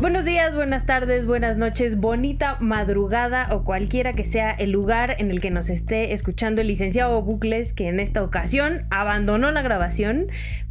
Buenos días, buenas tardes, buenas noches, bonita madrugada o cualquiera que sea el lugar en el que nos esté escuchando el licenciado Bucles, que en esta ocasión abandonó la grabación,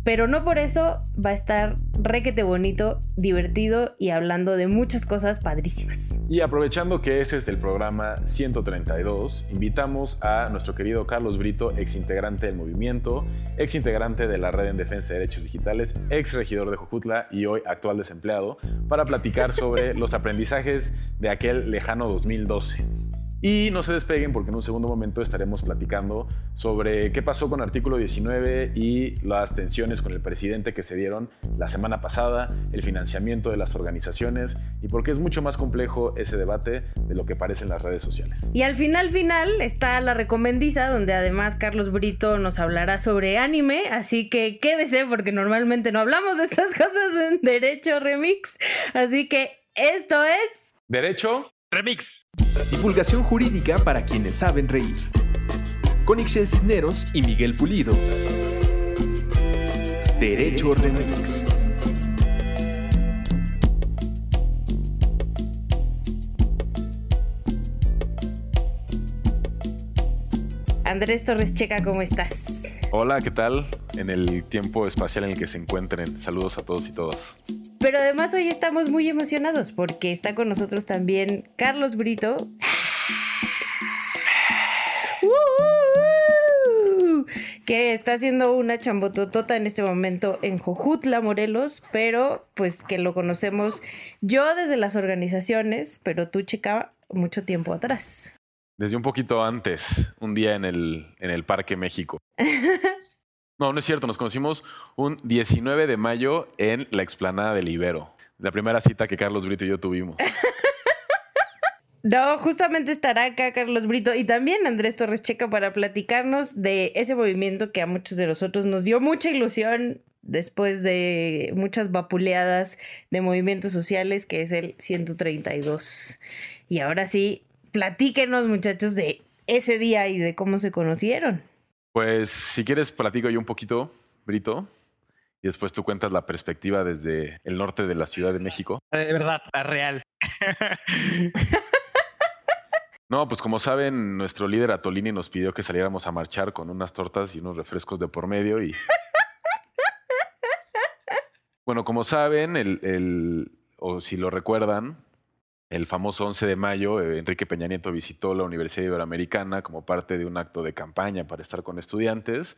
pero no por eso va a estar requete bonito, divertido y hablando de muchas cosas padrísimas. Y aprovechando que ese es el programa 132, invitamos a nuestro querido Carlos Brito, ex integrante del movimiento, ex integrante de la Red en Defensa de Derechos Digitales, ex regidor de Jojutla y hoy actual desempleado, para platicar sobre los aprendizajes de aquel lejano 2012. Y no se despeguen porque en un segundo momento estaremos platicando sobre qué pasó con artículo 19 y las tensiones con el presidente que se dieron la semana pasada, el financiamiento de las organizaciones y por qué es mucho más complejo ese debate de lo que parece en las redes sociales. Y al final final está la recomendiza donde además Carlos Brito nos hablará sobre anime, así que quédese porque normalmente no hablamos de estas cosas en Derecho Remix. Así que esto es... Derecho Remix. Divulgación jurídica para quienes saben reír. Con Ixel Cisneros y Miguel Pulido. Derecho Remix. Andrés Torres Checa, ¿cómo estás? Hola, ¿qué tal? En el tiempo espacial en el que se encuentren. Saludos a todos y todas. Pero además hoy estamos muy emocionados porque está con nosotros también Carlos Brito. que está haciendo una chambototota en este momento en Jojutla, Morelos, pero pues que lo conocemos yo desde las organizaciones, pero tú, chica, mucho tiempo atrás. Desde un poquito antes, un día en el, en el Parque México. No, no es cierto, nos conocimos un 19 de mayo en la explanada del Ibero. La primera cita que Carlos Brito y yo tuvimos. No, justamente estará acá Carlos Brito y también Andrés Torres Checa para platicarnos de ese movimiento que a muchos de nosotros nos dio mucha ilusión después de muchas vapuleadas de movimientos sociales, que es el 132. Y ahora sí, platíquenos muchachos de ese día y de cómo se conocieron. Pues si quieres platico yo un poquito, Brito, y después tú cuentas la perspectiva desde el norte de la Ciudad de México. De verdad, la real. No, pues como saben, nuestro líder Atolini nos pidió que saliéramos a marchar con unas tortas y unos refrescos de por medio y... Bueno, como saben, el, el, o si lo recuerdan, el famoso 11 de mayo, eh, Enrique Peña Nieto visitó la Universidad Iberoamericana como parte de un acto de campaña para estar con estudiantes.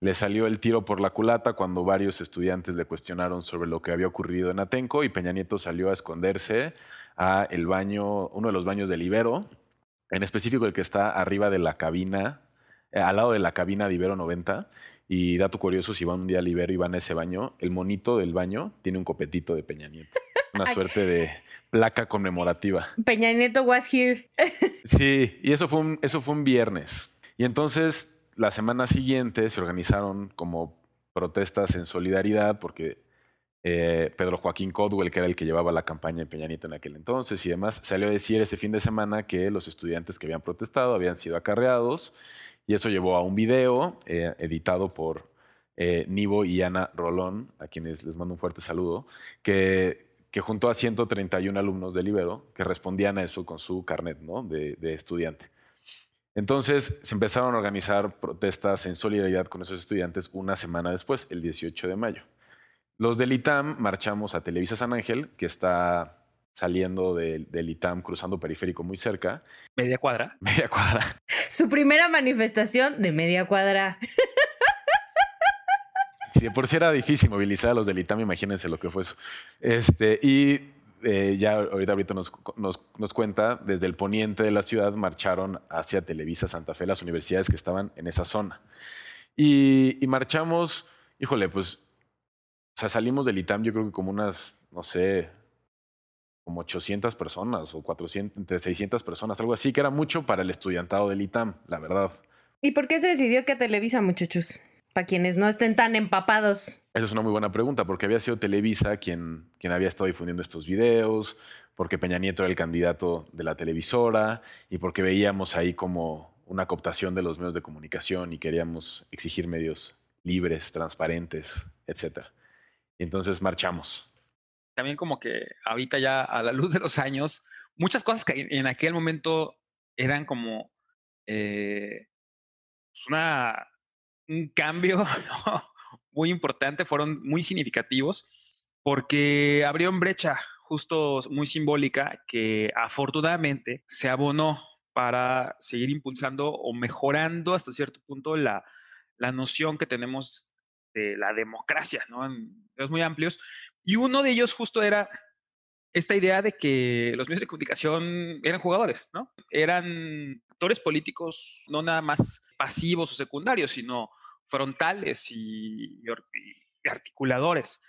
Le salió el tiro por la culata cuando varios estudiantes le cuestionaron sobre lo que había ocurrido en Atenco y Peña Nieto salió a esconderse a el baño, uno de los baños del Ibero, en específico el que está arriba de la cabina, eh, al lado de la cabina de Ibero 90. Y dato curioso, si van un día al Ibero y van a ese baño, el monito del baño tiene un copetito de Peña Nieto. Una suerte de placa conmemorativa. Peña Nieto was here. Sí, y eso fue un, eso fue un viernes. Y entonces la semana siguiente se organizaron como protestas en solidaridad porque eh, Pedro Joaquín Codwell, que era el que llevaba la campaña de Peña Nieto en aquel entonces y demás, salió a decir ese fin de semana que los estudiantes que habían protestado habían sido acarreados y eso llevó a un video eh, editado por eh, Nivo y Ana Rolón, a quienes les mando un fuerte saludo, que, que juntó a 131 alumnos del Ibero que respondían a eso con su carnet ¿no? de, de estudiante. Entonces se empezaron a organizar protestas en solidaridad con esos estudiantes una semana después, el 18 de mayo. Los del ITAM marchamos a Televisa San Ángel, que está saliendo del ITAM, cruzando periférico muy cerca. Media cuadra. Media cuadra. Su primera manifestación de media cuadra. Si de por sí era difícil movilizar a los del ITAM, imagínense lo que fue eso. Este, y eh, ya ahorita, ahorita nos, nos, nos, cuenta, desde el poniente de la ciudad marcharon hacia Televisa Santa Fe, las universidades que estaban en esa zona. Y, marchamos, híjole, pues, o sea, salimos del ITAM yo creo que como unas, no sé, como 800 personas o 400, entre 600 personas, algo así, que era mucho para el estudiantado del ITAM, la verdad. ¿Y por qué se decidió que Televisa, muchachos? Para quienes no estén tan empapados. Esa es una muy buena pregunta, porque había sido Televisa quien, quien había estado difundiendo estos videos, porque Peña Nieto era el candidato de la televisora y porque veíamos ahí como una cooptación de los medios de comunicación y queríamos exigir medios libres, transparentes, etc. Y entonces marchamos. también como que ahorita ya a la luz de los años, muchas cosas que en aquel momento eran como eh, pues una, un cambio muy importante, fueron muy significativos porque abrieron brecha justo muy simbólica que afortunadamente se abonó para seguir impulsando o mejorando hasta cierto punto la, la noción que tenemos de la democracia, ¿no? En muy amplios. Y uno de ellos justo era esta idea de que los medios de comunicación eran jugadores, ¿no? Eran actores políticos no nada más pasivos o secundarios, sino frontales y, articuladores.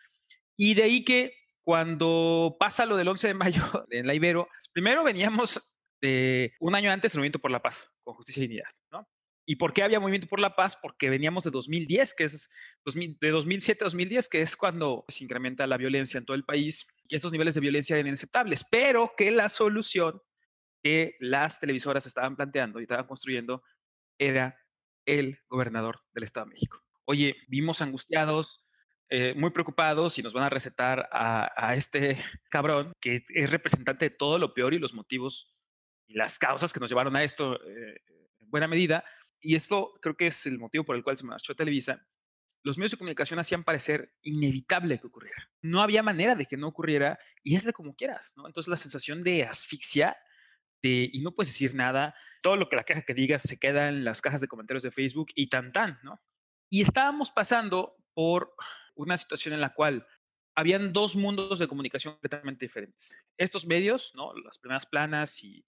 Y de ahí que cuando pasa lo del 11 de mayo en la Ibero, primero veníamos de un año antes el Movimiento por la Paz, con justicia y dignidad, ¿no? ¿Y por qué había Movimiento por la Paz? Porque veníamos de 2010, que es de 2007 a 2010, que es cuando se incrementa la violencia en todo el país y estos niveles de violencia eran inaceptables, pero que la solución que las televisoras estaban planteando y estaban construyendo era el gobernador del Estado de México. Oye, vimos angustiados, eh, muy preocupados y nos van a recetar a, este cabrón que es representante de todo lo peor y los motivos y las causas que nos llevaron a esto eh, en buena medida. Y esto creo que es el motivo por el cual se marchó Televisa. Los medios de comunicación hacían parecer inevitable que ocurriera. No había manera de que no ocurriera y es de como quieras, ¿no? Entonces la sensación de asfixia de, y no puedes decir nada, todo lo que la caja que digas se queda en las cajas de comentarios de Facebook y tan tan, ¿no? Y estábamos pasando por una situación en la cual habían dos mundos de comunicación completamente diferentes. Estos medios, ¿no? las primeras planas y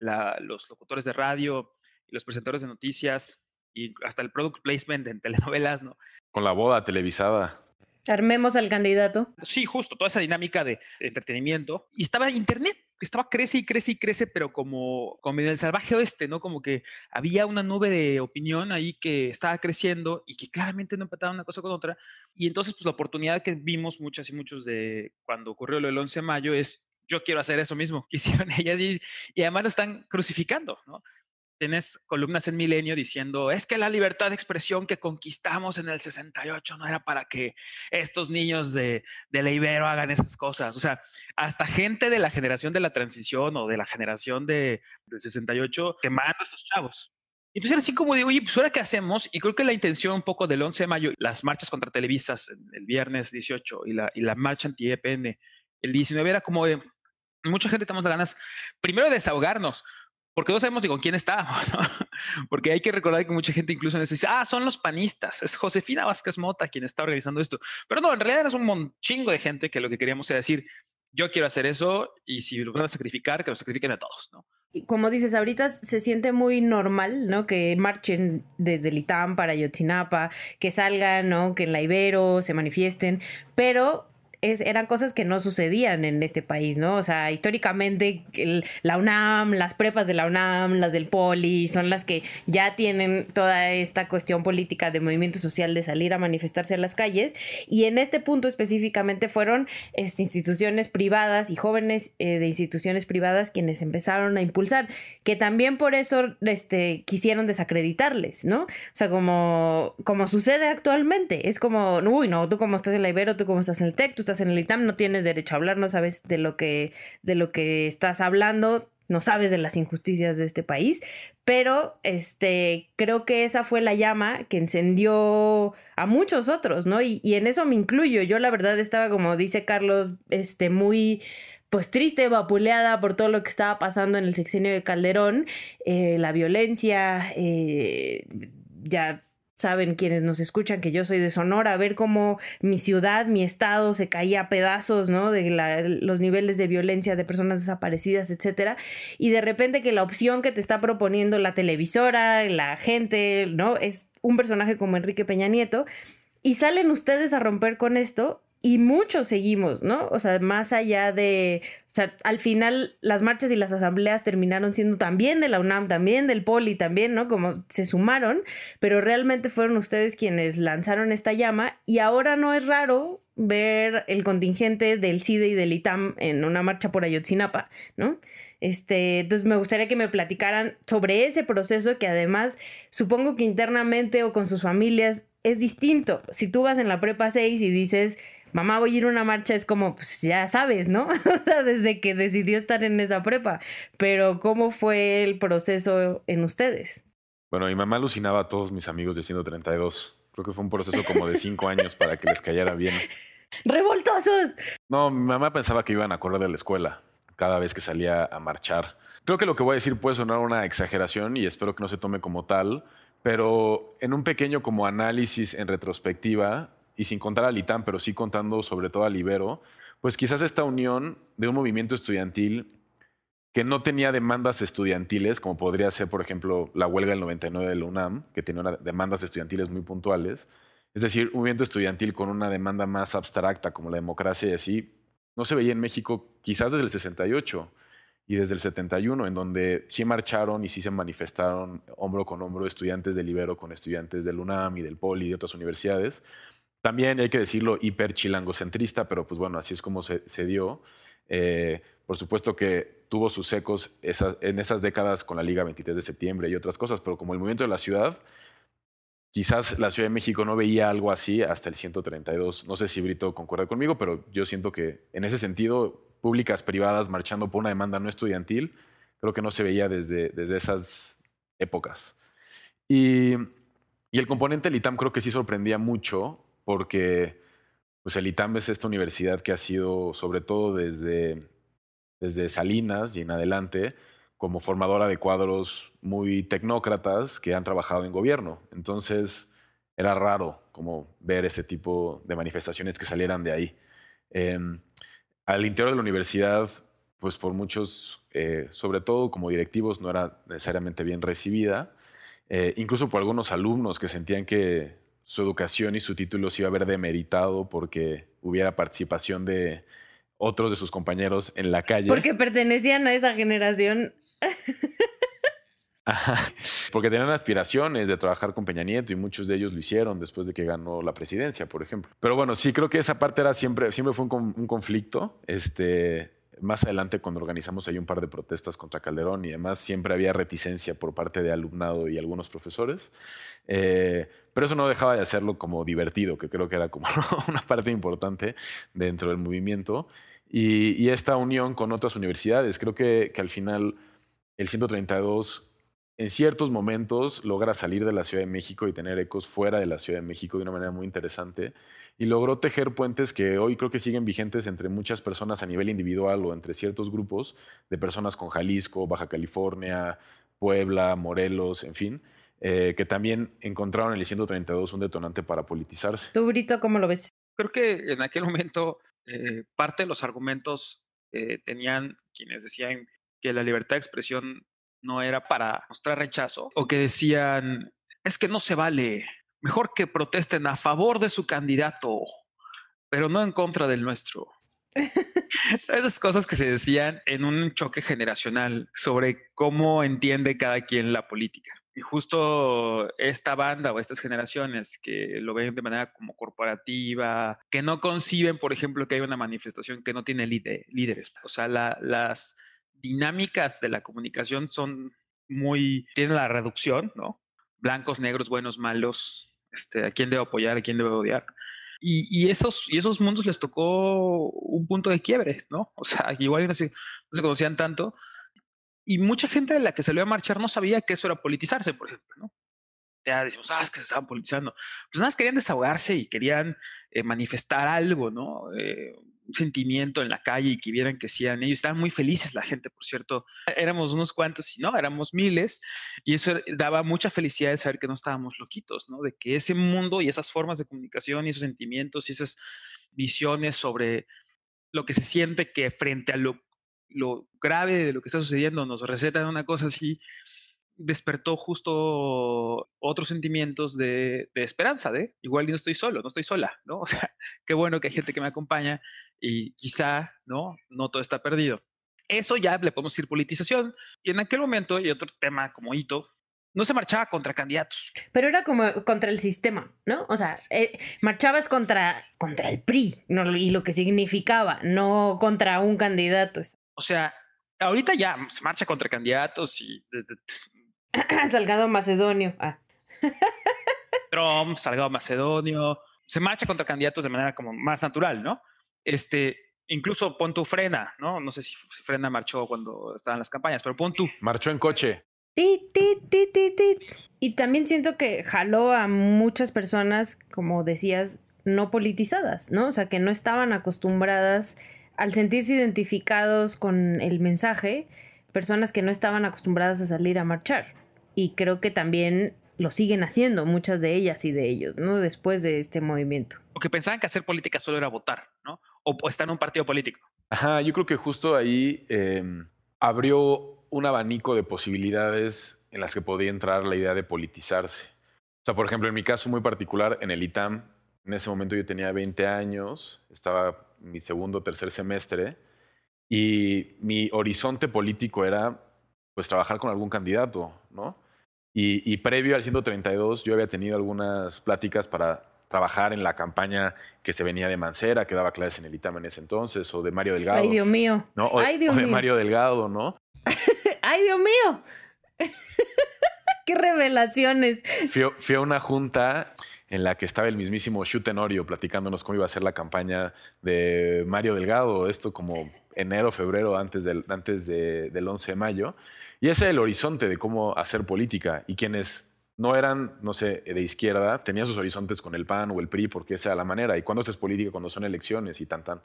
los locutores de radio y los presentadores de noticias y hasta el product placement en telenovelas, ¿no? Con la boda televisada. Armemos al candidato. Sí, justo, toda esa dinámica de entretenimiento. Y estaba Internet, estaba crece y crece y crece, pero como, como en el salvaje oeste, ¿no? Como que había una nube de opinión ahí que estaba creciendo y que claramente no empataba una cosa con otra. Y entonces, pues la oportunidad que vimos muchas y muchos de cuando ocurrió lo del 11 de mayo es, yo quiero hacer eso mismo que hicieron ellas y, y además lo están crucificando, ¿no? Tienes columnas en Milenio diciendo, es que la libertad de expresión que conquistamos en el 68 no era para que estos niños de, de la Ibero hagan esas cosas. O sea, hasta gente de la generación de la transición o de la generación de, del 68 quemando a estos chavos. Entonces así como digo, oye, pues ahora qué hacemos? Y creo que la intención un poco del 11 de mayo, las marchas contra Televisas el viernes 18 y la, y la marcha anti-EPN el 19 era como de, mucha gente tenemos ganas, primero de desahogarnos, porque no sabemos ni con quién estábamos, porque hay que recordar que mucha gente incluso dice, ah, son los panistas, es Josefina Vázquez Mota quien está organizando esto. Pero no, en realidad es un chingo de gente que lo que queríamos era decir, yo quiero hacer eso y si lo van a sacrificar, que lo sacrifiquen a todos, ¿no? Como dices, ahorita se siente muy normal, ¿no? Que marchen desde Litán para Yotzinapa, que salgan, ¿no? Que en la Ibero se manifiesten, pero eran cosas que no sucedían en este país, ¿no? O sea, históricamente la UNAM, las prepas de la UNAM, las del Poli, son las que ya tienen toda esta cuestión política de movimiento social de salir a manifestarse a las calles. Y en este punto específicamente fueron este, instituciones privadas y jóvenes eh, de instituciones privadas quienes empezaron a impulsar, que también por eso este, quisieron desacreditarles, ¿no? O sea, como, como sucede actualmente. Es como, uy, no, tú como estás en la Ibero, tú como estás en el TEC, tú estás en el ITAM, no tienes derecho a hablar, no sabes de lo que, de lo que estás hablando, no sabes de las injusticias de este país, pero este creo que esa fue la llama que encendió a muchos otros, ¿no? Y, en eso me incluyo. Yo la verdad estaba, como dice Carlos, este muy pues triste, vapuleada por todo lo que estaba pasando en el sexenio de Calderón, eh, la violencia, eh, ya saben quienes nos escuchan que yo soy de Sonora, ver cómo mi ciudad, mi estado se caía a pedazos, ¿no? De los niveles de violencia de personas desaparecidas, etcétera. Y de repente que la opción que te está proponiendo la televisora, la gente, ¿no? Es un personaje como Enrique Peña Nieto. Y salen ustedes a romper con esto y muchos seguimos, ¿no? O sea, más allá de, o sea, al final las marchas y las asambleas terminaron siendo también de la UNAM, también del Poli, también, ¿no? Como se sumaron, pero realmente fueron ustedes quienes lanzaron esta llama y ahora no es raro ver el contingente del CIDE y del ITAM en una marcha por Ayotzinapa, ¿no? Este, entonces me gustaría que me platicaran sobre ese proceso que además supongo que internamente o con sus familias es distinto. Si tú vas en la prepa 6 y dices, mamá, voy a ir a una marcha, es como, pues ya sabes, ¿no? o sea, desde que decidió estar en esa prepa. Pero, ¿cómo fue el proceso en ustedes? Bueno, mi mamá alucinaba a todos mis amigos de 132. Creo que fue un proceso como de cinco años para que les cayera bien. ¡Revoltosos! No, mi mamá pensaba que iban a correr de la escuela cada vez que salía a marchar. Creo que lo que voy a decir puede sonar una exageración y espero que no se tome como tal, pero en un pequeño como análisis en retrospectiva, y sin contar al ITAM, pero sí contando sobre todo al Ibero, pues quizás esta unión de un movimiento estudiantil que no tenía demandas estudiantiles, como podría ser, por ejemplo, la huelga del 99 de la UNAM, que tenía demandas estudiantiles muy puntuales, es decir, un movimiento estudiantil con una demanda más abstracta como la democracia y así, no se veía en México quizás desde el 68 y desde el 71, en donde sí marcharon y sí se manifestaron hombro con hombro estudiantes del Ibero con estudiantes del UNAM y del Poli y de otras universidades. También hay que decirlo hiper chilangocentrista, pero pues bueno, así es como se, dio. Eh, por supuesto que tuvo sus ecos en esas décadas con la Liga 23 de septiembre y otras cosas, pero como el movimiento de la ciudad, quizás la Ciudad de México no veía algo así hasta el 132. No sé si Brito concuerda conmigo, pero yo siento que en ese sentido, públicas, privadas, marchando por una demanda no estudiantil, creo que no se veía desde, desde esas épocas. Y, y el componente del creo que sí sorprendía mucho, porque pues el ITAM es esta universidad que ha sido, sobre todo desde, desde Salinas y en adelante, como formadora de cuadros muy tecnócratas que han trabajado en gobierno. Entonces era raro como ver ese tipo de manifestaciones que salieran de ahí. Em, al interior de la universidad, pues por muchos, eh, sobre todo como directivos, no era necesariamente bien recibida, eh, incluso por algunos alumnos que sentían que su educación y su título se iba a ver demeritado porque hubiera participación de otros de sus compañeros en la calle. Porque pertenecían a esa generación porque tenían aspiraciones de trabajar con Peña Nieto y muchos de ellos lo hicieron después de que ganó la presidencia, por ejemplo. Pero bueno, sí creo que esa parte era siempre, siempre fue un, conflicto. Este, más adelante cuando organizamos ahí un par de protestas contra Calderón y demás, siempre había reticencia por parte de alumnado y algunos profesores. Eh, pero eso no dejaba de hacerlo como divertido, que creo que era como una parte importante dentro del movimiento. Y, esta unión con otras universidades, creo que, que al final el 132 en ciertos momentos logra salir de la Ciudad de México y tener ecos fuera de la Ciudad de México de una manera muy interesante y logró tejer puentes que hoy creo que siguen vigentes entre muchas personas a nivel individual o entre ciertos grupos de personas con Jalisco, Baja California, Puebla, Morelos, en fin, eh, que también encontraron en el 132 un detonante para politizarse. ¿Tú, Brito, cómo lo ves? Creo que en aquel momento eh, parte de los argumentos eh, tenían quienes decían que la libertad de expresión no era para mostrar rechazo o que decían, es que no se vale, mejor que protesten a favor de su candidato, pero no en contra del nuestro. Esas cosas que se decían en un choque generacional sobre cómo entiende cada quien la política. Y justo esta banda o estas generaciones que lo ven de manera como corporativa, que no conciben, por ejemplo, que hay una manifestación que no tiene líderes. O sea, las dinámicas de la comunicación son muy, tienen la reducción, ¿no? Blancos, negros, buenos, malos, este, a quién debo apoyar, a quién debo odiar. Y, esos, y esos mundos les tocó un punto de quiebre, ¿no? O sea, igual no se, no se conocían tanto. Y mucha gente de la que salió a marchar no sabía que eso era politizarse, por ejemplo, ¿no? Ya decimos, ah, es que se estaban politizando. Pues nada querían desahogarse y querían eh, manifestar algo, ¿no? Eh, sentimiento en la calle y que vieran que sí eran ellos. Estaban muy felices la gente, por cierto. Éramos unos cuantos y no, éramos miles. Y eso daba mucha felicidad de saber que no estábamos loquitos, ¿no? De que ese mundo y esas formas de comunicación y esos sentimientos y esas visiones sobre lo que se siente que frente a lo, lo grave de lo que está sucediendo nos recetan una cosa así, despertó justo otros sentimientos de, esperanza, de igual no estoy solo, no estoy sola, ¿no? O sea, qué bueno que hay gente que me acompaña y quizá, ¿no? No todo está perdido. Eso ya le podemos decir politización. Y en aquel momento, y otro tema como hito, no se marchaba contra candidatos. Pero era como contra el sistema, ¿no? O sea, eh, marchabas contra, contra el PRI ¿no? y lo que significaba, no contra un candidato. O sea, ahorita ya se marcha contra candidatos y Salgado Macedonio. Ah. Trump, Salgado Macedonio. se marcha contra candidatos de manera como más natural, ¿no? Este, incluso pon tu frena, ¿no? No sé si, frena marchó cuando estaban las campañas, pero pon tu. Marchó en coche. Y también siento que jaló a muchas personas, como decías, no politizadas, ¿no? O sea, que no estaban acostumbradas al sentirse identificados con el mensaje, personas que no estaban acostumbradas a salir a marchar. Y creo que también lo siguen haciendo muchas de ellas y de ellos, ¿no? Después de este movimiento. O que pensaban que hacer política solo era votar, ¿no? O, estar en un partido político. Ajá, yo creo que justo ahí em, abrió un abanico de posibilidades en las que podía entrar la idea de politizarse. O sea, por ejemplo, en mi caso muy particular, en el ITAM, en ese momento yo tenía 20 años, estaba en mi segundo o tercer semestre, y mi horizonte político era pues trabajar con algún candidato, ¿no? Y, previo al 132 yo había tenido algunas pláticas para trabajar en la campaña que se venía de Mancera, que daba clases en el ITAM en ese entonces, o de Mario Delgado. Ay, Dios mío. ¿no? O, Ay, Dios de Mario Delgado, ¿no? Ay, Dios mío. Qué revelaciones. Fui, a una junta en la que estaba el mismísimo Tenorio platicándonos cómo iba a ser la campaña de Mario Delgado, esto como enero, febrero, antes del, antes del 11 de mayo. Y ese es el horizonte de cómo hacer política. Y quienes no eran, no sé, de izquierda, tenían sus horizontes con el PAN o el PRI, porque esa era la manera. ¿Y cuándo es política? Cuando son elecciones y tan, tan.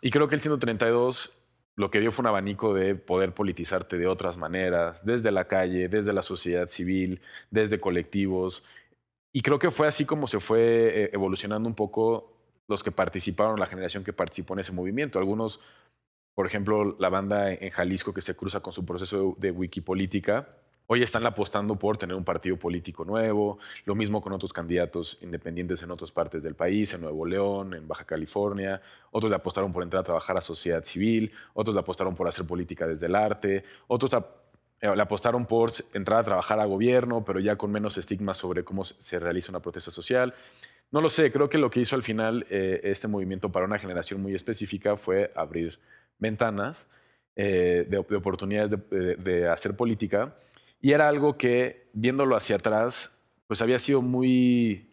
Y creo que el 132 lo que dio fue un abanico de poder politizarte de otras maneras, desde la calle, desde la sociedad civil, desde colectivos. Y creo que fue así como se fue eh, evolucionando un poco los que participaron, la generación que participó en ese movimiento. Algunos por ejemplo, la banda en Jalisco que se cruza con su proceso de, wikipolítica, hoy están apostando por tener un partido político nuevo, lo mismo con otros candidatos independientes en otras partes del país, en Nuevo León, en Baja California, otros le apostaron por entrar a trabajar a sociedad civil, otros le apostaron por hacer política desde el arte, otros eh, le apostaron por entrar a trabajar a gobierno, pero ya con menos estigmas sobre cómo se realiza una protesta social. No lo sé, creo que lo que hizo al final eh, este movimiento para una generación muy específica fue abrir ventanas eh, de, oportunidades de, hacer política. Y era algo que, viéndolo hacia atrás, pues había sido muy,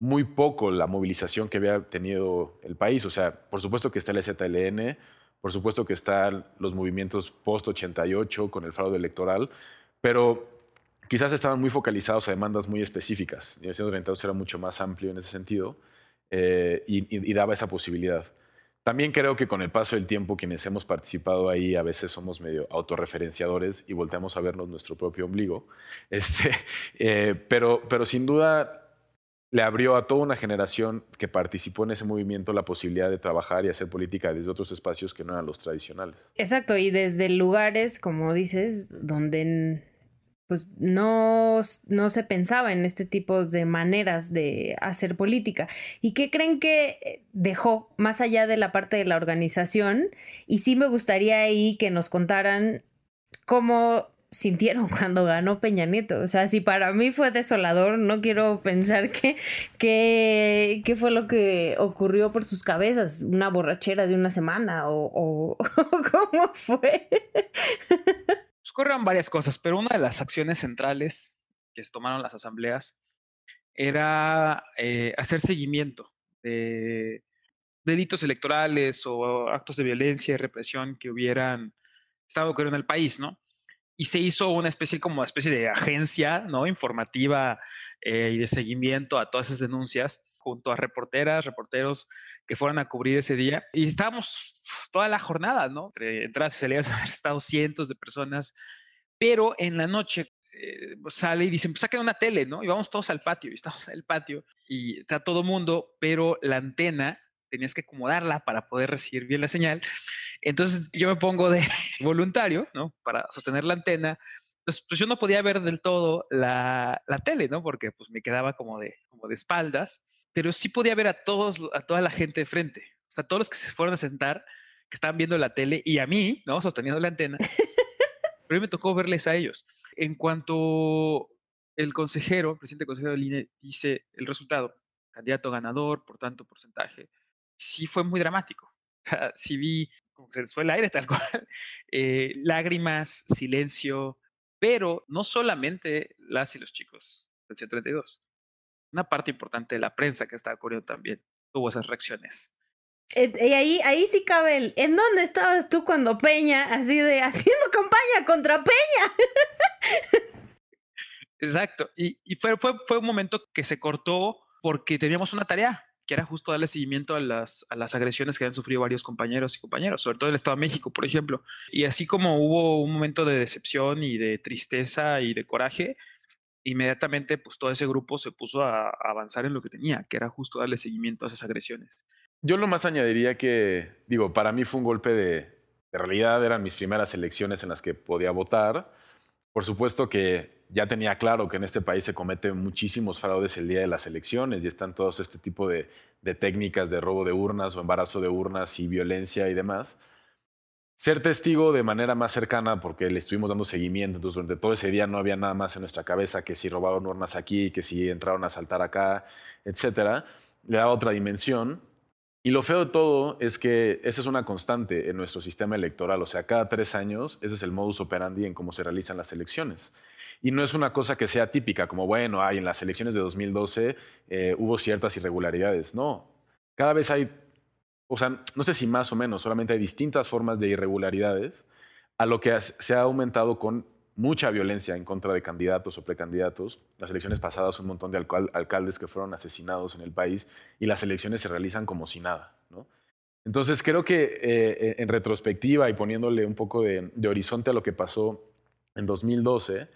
muy poco la movilización que había tenido el país. O sea, por supuesto que está el ZLN, por supuesto que están los movimientos post-88 con el fraude electoral, pero quizás estaban muy focalizados a demandas muy específicas. Y el 1932 era mucho más amplio en ese sentido eh, y daba esa posibilidad. También creo que con el paso del tiempo quienes hemos participado ahí a veces somos medio autorreferenciadores y volteamos a vernos nuestro propio ombligo. Este, eh, pero, pero sin duda le abrió a toda una generación que participó en ese movimiento la posibilidad de trabajar y hacer política desde otros espacios que no eran los tradicionales. Exacto, y desde lugares, como dices, donde pues no, no se pensaba en este tipo de maneras de hacer política. ¿Y qué creen que eh, dejó más allá de la parte de la organización? Y sí me gustaría ahí que nos contaran cómo sintieron cuando ganó Peña Nieto. O sea, si para mí fue desolador, no quiero pensar que, que, que fue lo que ocurrió por sus cabezas, una borrachera de una semana o, o cómo fue. ocurrieron varias cosas, pero una de las acciones centrales que tomaron las asambleas era eh, hacer seguimiento de delitos electorales o actos de violencia y represión que hubieran estado ocurriendo en el país, ¿no? Y se hizo una especie como especie de agencia, ¿no? Informativa eh, y de seguimiento a todas esas denuncias junto a reporteras, reporteros que fueron a cubrir ese día. Y estábamos toda la jornada, ¿no? Entre entradas y salidas han estado cientos de personas, pero en la noche eh, sale y dicen, pues saquen una tele, ¿no? Y vamos todos al patio, y estamos en el patio, y está todo mundo, pero la antena tenías que acomodarla para poder recibir bien la señal. Entonces yo me pongo de voluntario, ¿no? Para sostener la antena. Entonces, pues yo no podía ver del todo la, la tele, ¿no? Porque pues me quedaba como de, como de espaldas pero sí podía ver a todos, a toda la gente de frente. O sea, todos los que se fueron a sentar, que estaban viendo la tele y a mí, ¿no? Sosteniendo la antena. pero a mí me tocó verles a ellos. En cuanto el consejero, el presidente consejero del INE, dice el resultado, candidato ganador por tanto porcentaje, sí fue muy dramático. sí vi como que se les fue el aire tal cual. Eh, lágrimas, silencio, pero no solamente las y los chicos del 132, una parte importante de la prensa que estaba ocurriendo también tuvo esas reacciones. Eh, y ahí, ahí sí cabe el. ¿En dónde estabas tú cuando Peña, así de haciendo campaña contra Peña? Exacto. Y, y fue, fue, fue un momento que se cortó porque teníamos una tarea, que era justo darle seguimiento a las, a las agresiones que habían sufrido varios compañeros y compañeros, sobre todo el Estado de México, por ejemplo. Y así como hubo un momento de decepción y de tristeza y de coraje, inmediatamente pues todo ese grupo se puso a, avanzar en lo que tenía, que era justo darle seguimiento a esas agresiones. Yo lo más añadiría que, digo, para mí fue un golpe de, de realidad, eran mis primeras elecciones en las que podía votar. Por supuesto que ya tenía claro que en este país se cometen muchísimos fraudes el día de las elecciones y están todos este tipo de, de, técnicas de robo de urnas o embarazo de urnas y violencia y demás. Ser testigo de manera más cercana, porque le estuvimos dando seguimiento, entonces durante todo ese día no había nada más en nuestra cabeza que si robaron urnas aquí, que si entraron a saltar acá, etcétera, le daba otra dimensión. Y lo feo de todo es que esa es una constante en nuestro sistema electoral. O sea, cada tres años ese es el modus operandi en cómo se realizan las elecciones. Y no es una cosa que sea típica, como, bueno, hay en las elecciones de 2012 eh, hubo ciertas irregularidades. No, cada vez hay, o sea, no sé si más o menos, solamente hay distintas formas de irregularidades, a lo que se ha aumentado con mucha violencia en contra de candidatos o precandidatos. Las elecciones pasadas, un montón de alcal alcaldes que fueron asesinados en el país y las elecciones se realizan como si nada. Entonces creo que eh, en retrospectiva y poniéndole un poco de, de, horizonte a lo que pasó en 2012,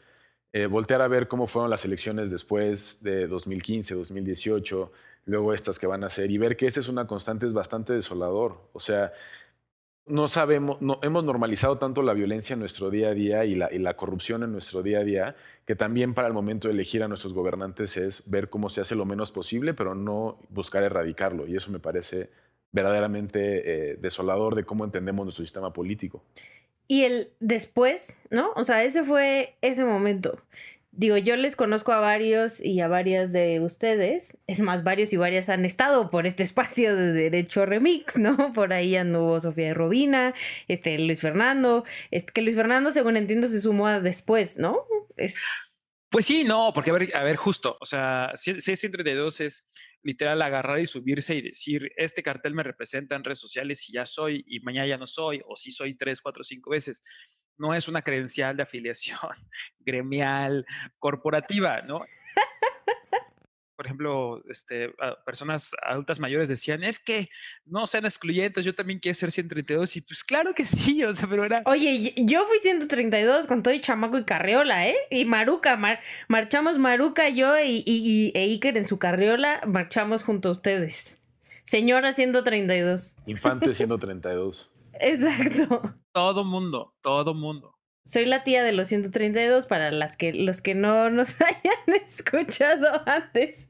eh, voltear a ver cómo fueron las elecciones después de 2015, 2018, luego estas que van a ser y ver que esta es una constante es bastante desolador. O sea, no sabemos, no, hemos normalizado tanto la violencia en nuestro día a día y la, y la, corrupción en nuestro día a día, que también para el momento de elegir a nuestros gobernantes es ver cómo se hace lo menos posible, pero no buscar erradicarlo. Y eso me parece verdaderamente eh, desolador de cómo entendemos nuestro sistema político. Y el después, ¿no? O sea, ese fue ese momento. Digo, yo les conozco a varios y a varias de ustedes. Es más, varios y varias han estado por este espacio de Derecho Remix, ¿no? Por ahí anduvo Sofía Robina, este, Luis Fernando. Este, que Luis Fernando, según entiendo, se sumó a después, ¿no? Es... Pues sí, no, porque a ver, a ver, justo, o sea, 632 es literal agarrar y subirse y decir, este cartel me representa en redes sociales y ya soy y mañana ya no soy, o si soy tres, cuatro, cinco veces no es una credencial de afiliación gremial, corporativa, ¿no? Por ejemplo, este, personas adultas mayores decían, es que no sean excluyentes, yo también quiero ser 132. Y pues claro que sí, o sea, pero era... Oye, yo fui 132 con todo y chamaco y carriola, ¿eh? Y Maruca, mar marchamos Maruca, yo y, y, e Iker en su carriola, marchamos junto a ustedes. Señora 132. Infante 132. Exacto. Todo mundo, todo mundo. Soy la tía de los 132 para las que, los que no nos hayan escuchado antes.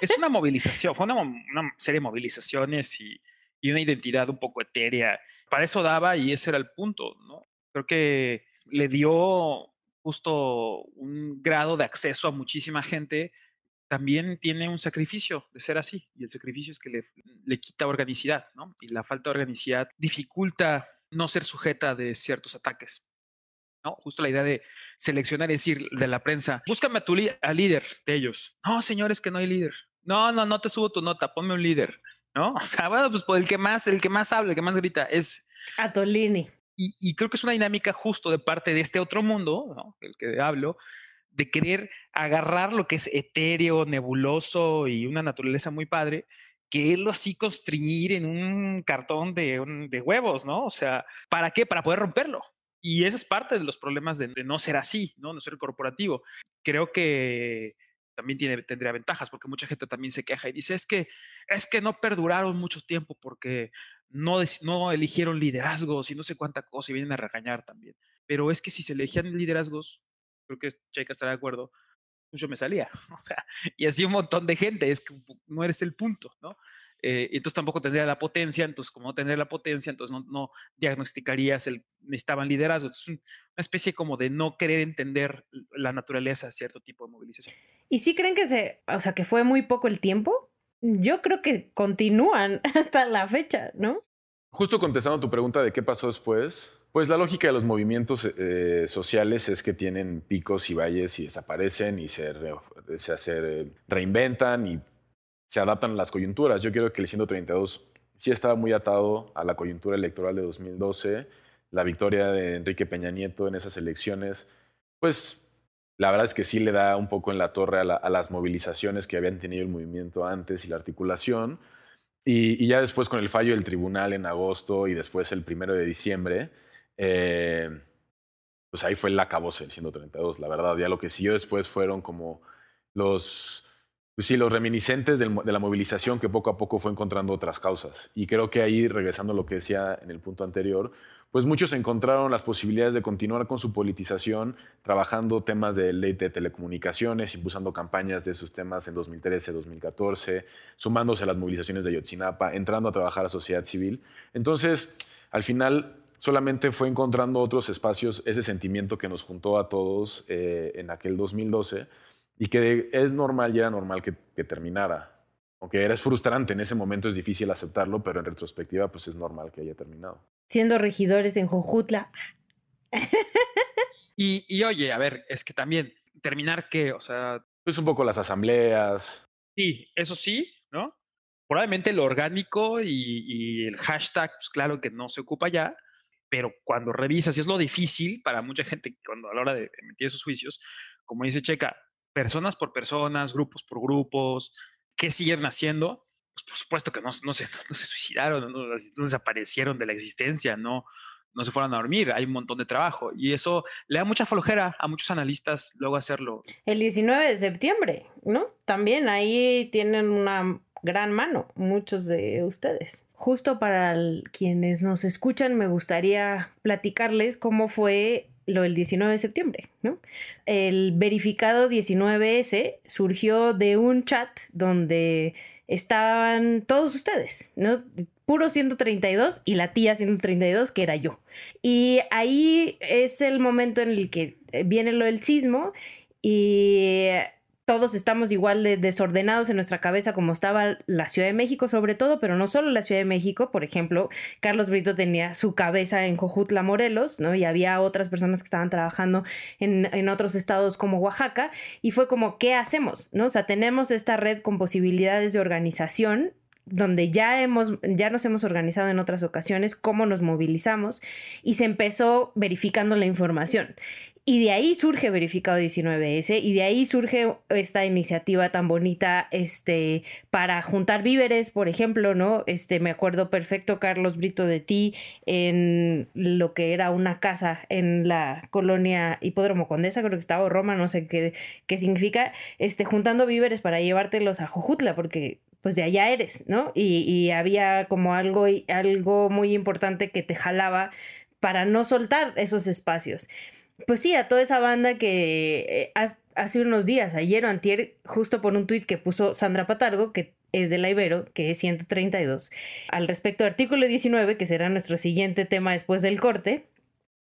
Es una movilización, fue una, una serie de movilizaciones y, y, una identidad un poco etérea. Para eso daba y ese era el punto, ¿no? Creo que le dio justo un grado de acceso a muchísima gente también tiene un sacrificio de ser así, y el sacrificio es que le, le, quita organicidad, ¿no? Y la falta de organicidad dificulta no ser sujeta de ciertos ataques. ¿no? Justo la idea de seleccionar y decir de la prensa, búscame a tu al líder de ellos. No, señores, que no hay líder. No, no, no te subo tu nota, ponme un líder, ¿no? O sea, bueno, pues, pues el que más, el que más habla, el que más grita es Atolini. Y, y creo que es una dinámica justo de parte de este otro mundo, ¿no? El que hablo, de querer agarrar lo que es etéreo, nebuloso y una naturaleza muy padre, que lo así constreñir en un cartón de, de, huevos, ¿no? O sea, ¿para qué? Para poder romperlo. Y ese es parte de los problemas de, de no ser así, ¿no? No ser corporativo. Creo que también tiene, tendría ventajas, porque mucha gente también se queja y dice, es que, es que no perduraron mucho tiempo porque no, no eligieron liderazgos y no sé cuánta cosa y vienen a regañar también. Pero es que si se elegían liderazgos, creo que Checa estará de acuerdo, mucho me salía. O sea, y así un montón de gente, es que no eres el punto, ¿no? Eh, entonces tampoco tendría la potencia, entonces como no tener la potencia, entonces no, no diagnosticarías el, necesitaban liderazgo. Es una especie como de no querer entender la naturaleza de cierto tipo de movilización. ¿Y sí creen que se, o sea, que fue muy poco el tiempo? Yo creo que continúan hasta la fecha, ¿no? Justo contestando tu pregunta de qué pasó después, Pues la lógica de los movimientos eh, sociales es que tienen picos y valles y desaparecen y se, se, reinventan y se adaptan a las coyunturas. Yo creo que el 132 sí estaba muy atado a la coyuntura electoral de 2012. La victoria de Enrique Peña Nieto en esas elecciones, pues la verdad es que sí le da un poco en la torre a, las movilizaciones que habían tenido el movimiento antes y la articulación. Y, y, ya después con el fallo del tribunal en agosto y después el primero de diciembre, eh, pues ahí fue el acabose del 132, la verdad. Ya lo que siguió después fueron como los, pues sí, los reminiscentes de la movilización que poco a poco fue encontrando otras causas. Y creo que ahí, regresando a lo que decía en el punto anterior, pues muchos encontraron las posibilidades de continuar con su politización, trabajando temas de ley de telecomunicaciones, impulsando campañas de esos temas en 2013, 2014, sumándose a las movilizaciones de Yotzinapa, entrando a trabajar a sociedad civil. Entonces, al final, solamente fue encontrando otros espacios, ese sentimiento que nos juntó a todos eh, en aquel 2012 y que es normal y era normal que, terminara. Aunque era frustrante en ese momento, es difícil aceptarlo, pero en retrospectiva pues es normal que haya terminado. Siendo regidores en Jojutla. y, y oye, a ver, es que también, ¿terminar qué? O sea... Pues un poco las asambleas. Sí, eso sí, ¿no? Probablemente lo orgánico y, y el hashtag, pues claro que no se ocupa ya, pero cuando revisas, y es lo difícil para mucha gente cuando a la hora de emitir esos juicios, como dice Checa, personas por personas, grupos por grupos, ¿qué siguen haciendo? Pues por supuesto que no, no, se, no se suicidaron, no, desaparecieron de la existencia, no, no se fueron a dormir, hay un montón de trabajo y eso le da mucha flojera a muchos analistas luego hacerlo. El 19 de septiembre, ¿no? También ahí tienen una gran mano, muchos de ustedes. Justo para quienes nos escuchan, me gustaría platicarles cómo fue lo del 19 de septiembre, ¿no? El verificado 19S surgió de un chat donde estaban todos ustedes, ¿no? Puro 132 y la tía 132, que era yo. Y ahí es el momento en el que viene lo del sismo y todos estamos igual de desordenados en nuestra cabeza como estaba la Ciudad de México sobre todo, pero no solo la Ciudad de México, por ejemplo, Carlos Brito tenía su cabeza en Cojutla, Morelos, ¿no? Y había otras personas que estaban trabajando en, en otros estados como Oaxaca y fue como, ¿qué hacemos? ¿No? O sea, tenemos esta red con posibilidades de organización donde ya hemos ya nos hemos organizado en otras ocasiones, cómo nos movilizamos y se empezó verificando la información. Y de ahí surge Verificado 19S y de ahí surge esta iniciativa tan bonita este, para juntar víveres, por ejemplo, ¿no? Este, me acuerdo perfecto, Carlos Brito, de ti en lo que era una casa en la colonia Hipódromo Condesa, creo que estaba Roma, no sé qué, qué significa, este, juntando víveres para llevártelos a Jojutla, porque pues de allá eres, ¿no? Y, y había como algo, algo muy importante que te jalaba para no soltar esos espacios pues sí, a toda esa banda que eh, hace unos días, ayer o antier, justo por un tuit que puso Sandra Patargo, que es de la Ibero, que es 132, al respecto artículo 19, que será nuestro siguiente tema después del corte,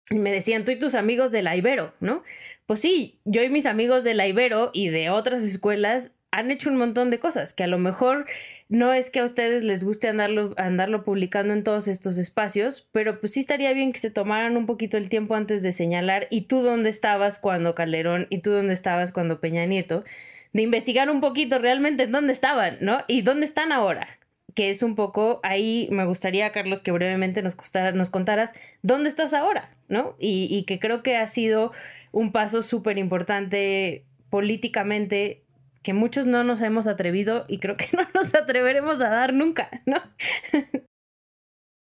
y me decían, tú y tus amigos de la Ibero, ¿no? Pues sí, yo y mis amigos de la Ibero y de otras escuelas han hecho un montón de cosas que a lo mejor no es que a ustedes les guste andarlo, andarlo publicando en todos estos espacios, pero pues sí estaría bien que se tomaran un poquito el tiempo antes de señalar y tú dónde estabas cuando Calderón y tú dónde estabas cuando Peña Nieto, de investigar un poquito realmente en dónde estaban, ¿no? Y dónde están ahora. Que es un poco, ahí me gustaría, Carlos, que brevemente nos, nos contaras dónde estás ahora, ¿no? Y, y que creo que ha sido un paso súper importante políticamente que muchos no nos hemos atrevido y creo que no nos atreveremos a dar nunca, ¿no?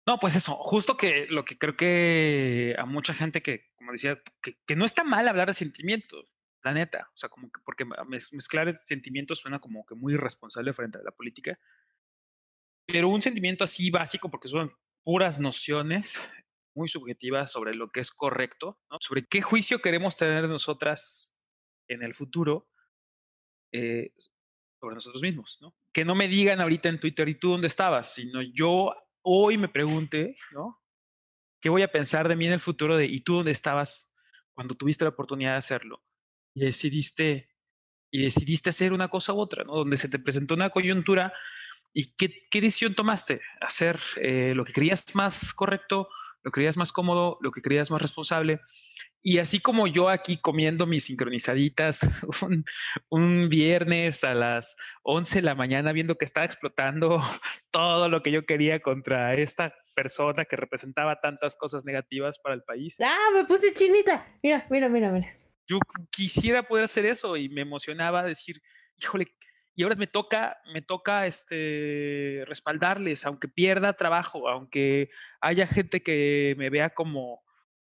No, pues eso, justo que lo que creo que a mucha gente que, como decía, que, no está mal hablar de sentimientos, la neta, o sea, como que porque mezclar sentimientos suena como que muy irresponsable frente a la política, pero un sentimiento así básico, porque son puras nociones muy subjetivas sobre lo que es correcto, ¿no? sobre qué juicio queremos tener nosotras en el futuro, eh, sobre nosotros mismos, ¿no? Que no me digan ahorita en Twitter, ¿y tú dónde estabas? Sino yo hoy me pregunte, ¿no? ¿Qué voy a pensar de mí en el futuro de, ¿y tú dónde estabas cuando tuviste la oportunidad de hacerlo? Y decidiste, y decidiste hacer una cosa u otra, ¿no? Donde se te presentó una coyuntura y qué, decisión tomaste? ¿Hacer eh, lo que creías más correcto lo que creías más cómodo, lo que creías más responsable. Y así como yo aquí comiendo mis sincronizaditas un, un, viernes a las 11 de la mañana viendo que estaba explotando todo lo que yo quería contra esta persona que representaba tantas cosas negativas para el país. Ah, me puse chinita. Mira, mira, mira, mira. Yo quisiera poder hacer eso y me emocionaba decir, híjole, y ahora me toca, me toca este, respaldarles, aunque pierda trabajo, aunque haya gente que me vea como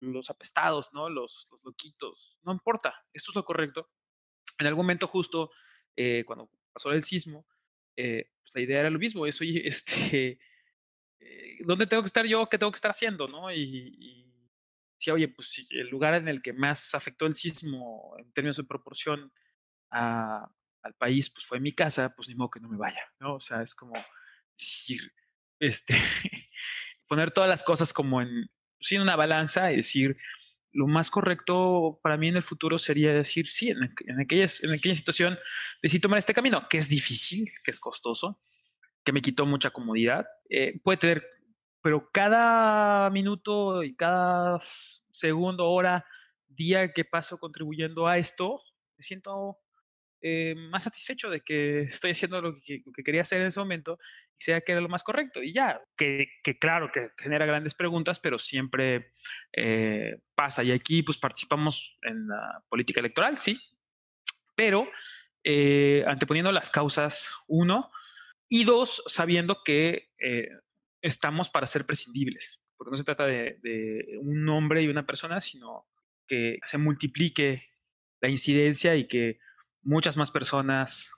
los apestados, ¿no? Los, los loquitos. No importa, esto es lo correcto. En algún momento justo, eh, cuando pasó el sismo, eh, pues la idea era lo mismo, eso, este, eh, ¿dónde tengo que estar yo? ¿Qué tengo que estar haciendo? ¿no? Y, y sí, oye, pues si el lugar en el que más afectó el sismo en términos de proporción a, al país, pues fue mi casa, pues ni modo que no me vaya, ¿no? O sea, es como este, poner todas las cosas como en, sí, una balanza y decir, lo más correcto para mí en el futuro sería decir, sí, en, en, aquellas, en aquella situación decidí tomar este camino, que es difícil, que es costoso, que me quitó mucha comodidad. Eh, puede tener, pero cada minuto y cada segundo, hora, día que paso contribuyendo a esto, me siento eh, más satisfecho de que estoy haciendo lo que, lo que, quería hacer en ese momento y sea que era lo más correcto. Y ya, que, que claro, que genera grandes preguntas, pero siempre eh, pasa. Y aquí pues participamos en la política electoral, sí, pero eh, anteponiendo las causas, uno, y dos, sabiendo que eh, estamos para ser prescindibles, porque no se trata de, de un nombre y una persona, sino que se multiplique la incidencia y que muchas más personas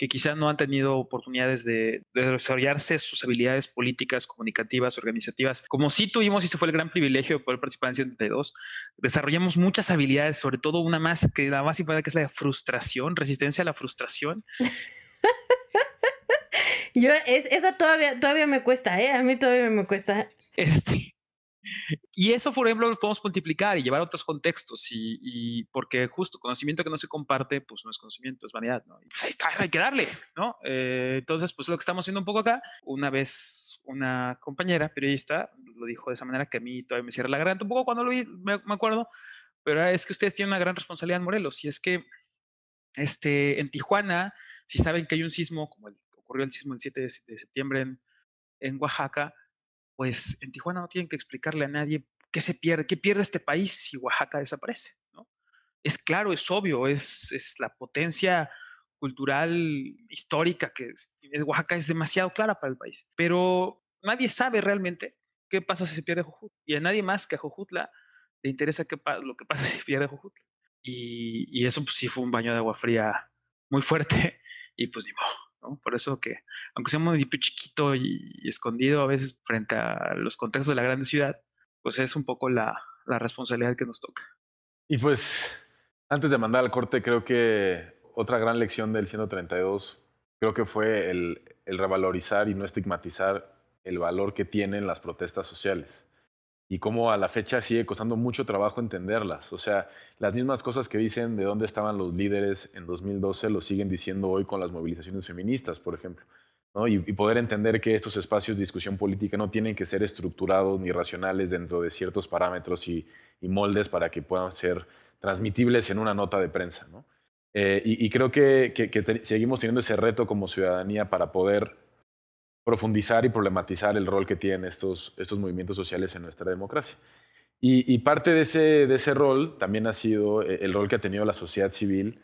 que quizás no han tenido oportunidades de, de, desarrollarse sus habilidades políticas, comunicativas, organizativas, como sí tuvimos y ese fue el gran privilegio de poder participar en 132, desarrollamos muchas habilidades, sobre todo una más que la más importante que es la frustración, resistencia a la frustración. Yo, es, esa todavía, todavía me cuesta, ¿eh? A mí todavía me cuesta. Este, y eso, por ejemplo, lo podemos multiplicar y llevar a otros contextos, y, y, porque justo conocimiento que no se comparte, pues no es conocimiento, es vanidad, ¿no? Y pues ahí está, hay que darle, ¿no? Eh, entonces, pues lo que estamos haciendo un poco acá, una vez una compañera periodista lo dijo de esa manera que a mí todavía me cierra la garganta un poco cuando lo vi, me, me acuerdo, pero es que ustedes tienen una gran responsabilidad en Morelos, y es que este, en Tijuana, si saben que hay un sismo, como el, ocurrió el sismo el 7 de, de septiembre en, en Oaxaca, pues en Tijuana no tienen que explicarle a nadie qué se pierde, qué pierde este país si Oaxaca desaparece. ¿no? Es claro, es obvio, es, es la potencia cultural, histórica que es, Oaxaca es demasiado clara para el país. Pero nadie sabe realmente qué pasa si se pierde Jojutla. Y a nadie más que a Jojutla le interesa qué, lo que pasa si pierde Jojutla. Y, y eso pues, sí fue un baño de agua fría muy fuerte y pues ni. Por eso que, aunque sea un municipio chiquito y, escondido a veces frente a los contextos de la gran ciudad, pues es un poco la, la, responsabilidad que nos toca. Y pues, antes de mandar al corte, creo que otra gran lección del 132, creo que fue el revalorizar y no estigmatizar el valor que tienen las protestas sociales y cómo a la fecha sigue costando mucho trabajo entenderlas. O sea, las mismas cosas que dicen de dónde estaban los líderes en 2012 lo siguen diciendo hoy con las movilizaciones feministas, por ejemplo. Y, poder entender que estos espacios de discusión política no tienen que ser estructurados ni racionales dentro de ciertos parámetros y, moldes para que puedan ser transmitibles en una nota de prensa. Eh, y, creo que, seguimos teniendo ese reto como ciudadanía para poder profundizar y problematizar el rol que tienen estos, estos movimientos sociales en nuestra democracia. Y, parte de ese, de ese rol también ha sido eh, el rol que ha tenido la sociedad civil,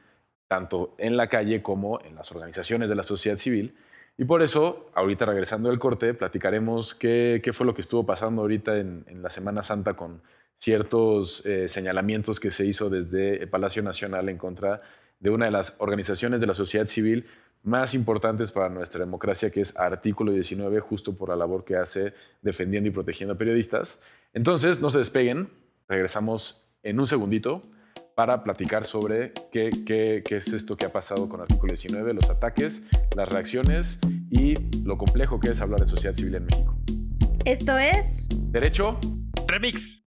tanto en la calle como en las organizaciones de la sociedad civil. Y por eso, ahorita regresando del corte, platicaremos qué, qué fue lo que estuvo pasando ahorita en, la Semana Santa con ciertos eh, señalamientos que se hizo desde el Palacio Nacional en contra de una de las organizaciones de la sociedad civil más importantes para nuestra democracia, que es Artículo 19, justo por la labor que hace defendiendo y protegiendo periodistas. Entonces, no se despeguen, regresamos en un segundito para platicar sobre qué, qué, qué, es esto que ha pasado con Artículo 19, los ataques, las reacciones y lo complejo que es hablar de sociedad civil en México. Esto es... Derecho. Remix.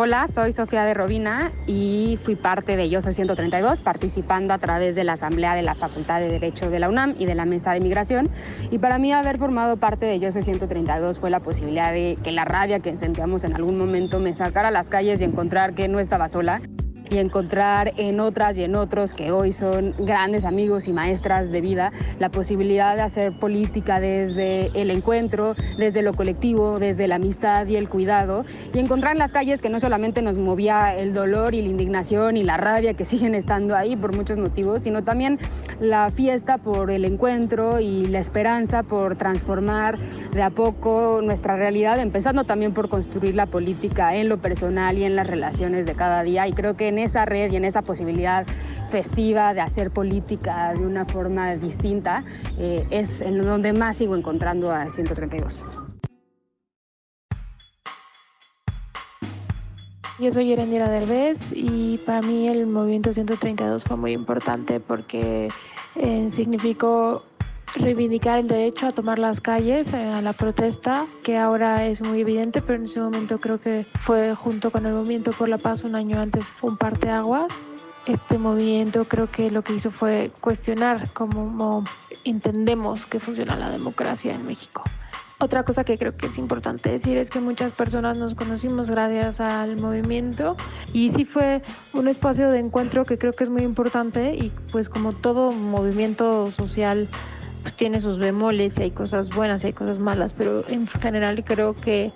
Hola, soy Sofía de Robina y fui parte de Yo Soy 132, participando a través de la Asamblea de la Facultad de Derecho de la UNAM y de la Mesa de Migración. Y para mí haber formado parte de Yo Soy 132 fue la posibilidad de que la rabia que sentíamos en algún momento me sacara a las calles y encontrar que no estaba sola y encontrar en otras y en otros que hoy son grandes amigos y maestras de vida la posibilidad de hacer política desde el encuentro, desde lo colectivo, desde la amistad y el cuidado y encontrar en las calles que no solamente nos movía el dolor y la indignación y la rabia que siguen estando ahí por muchos motivos, sino también la fiesta por el encuentro y la esperanza por transformar de a poco nuestra realidad, empezando también por construir la política en lo personal y en las relaciones de cada día y creo que en esa red y en esa posibilidad festiva de hacer política de una forma distinta, eh, es en donde más sigo encontrando a 132. Yo soy Erendira Derbez y para mí el movimiento 132 fue muy importante porque eh, significó reivindicar el derecho a tomar las calles, eh, a la protesta, que ahora es muy evidente, pero en ese momento creo que fue junto con el movimiento por la paz un año antes un parteaguas. Este movimiento creo que lo que hizo fue cuestionar cómo entendemos que funciona la democracia en México. Otra cosa que creo que es importante decir es que muchas personas nos conocimos gracias al movimiento y sí fue un espacio de encuentro que creo que es muy importante y pues como todo movimiento social pues tiene sus bemoles y hay cosas buenas y hay cosas malas, pero en general creo que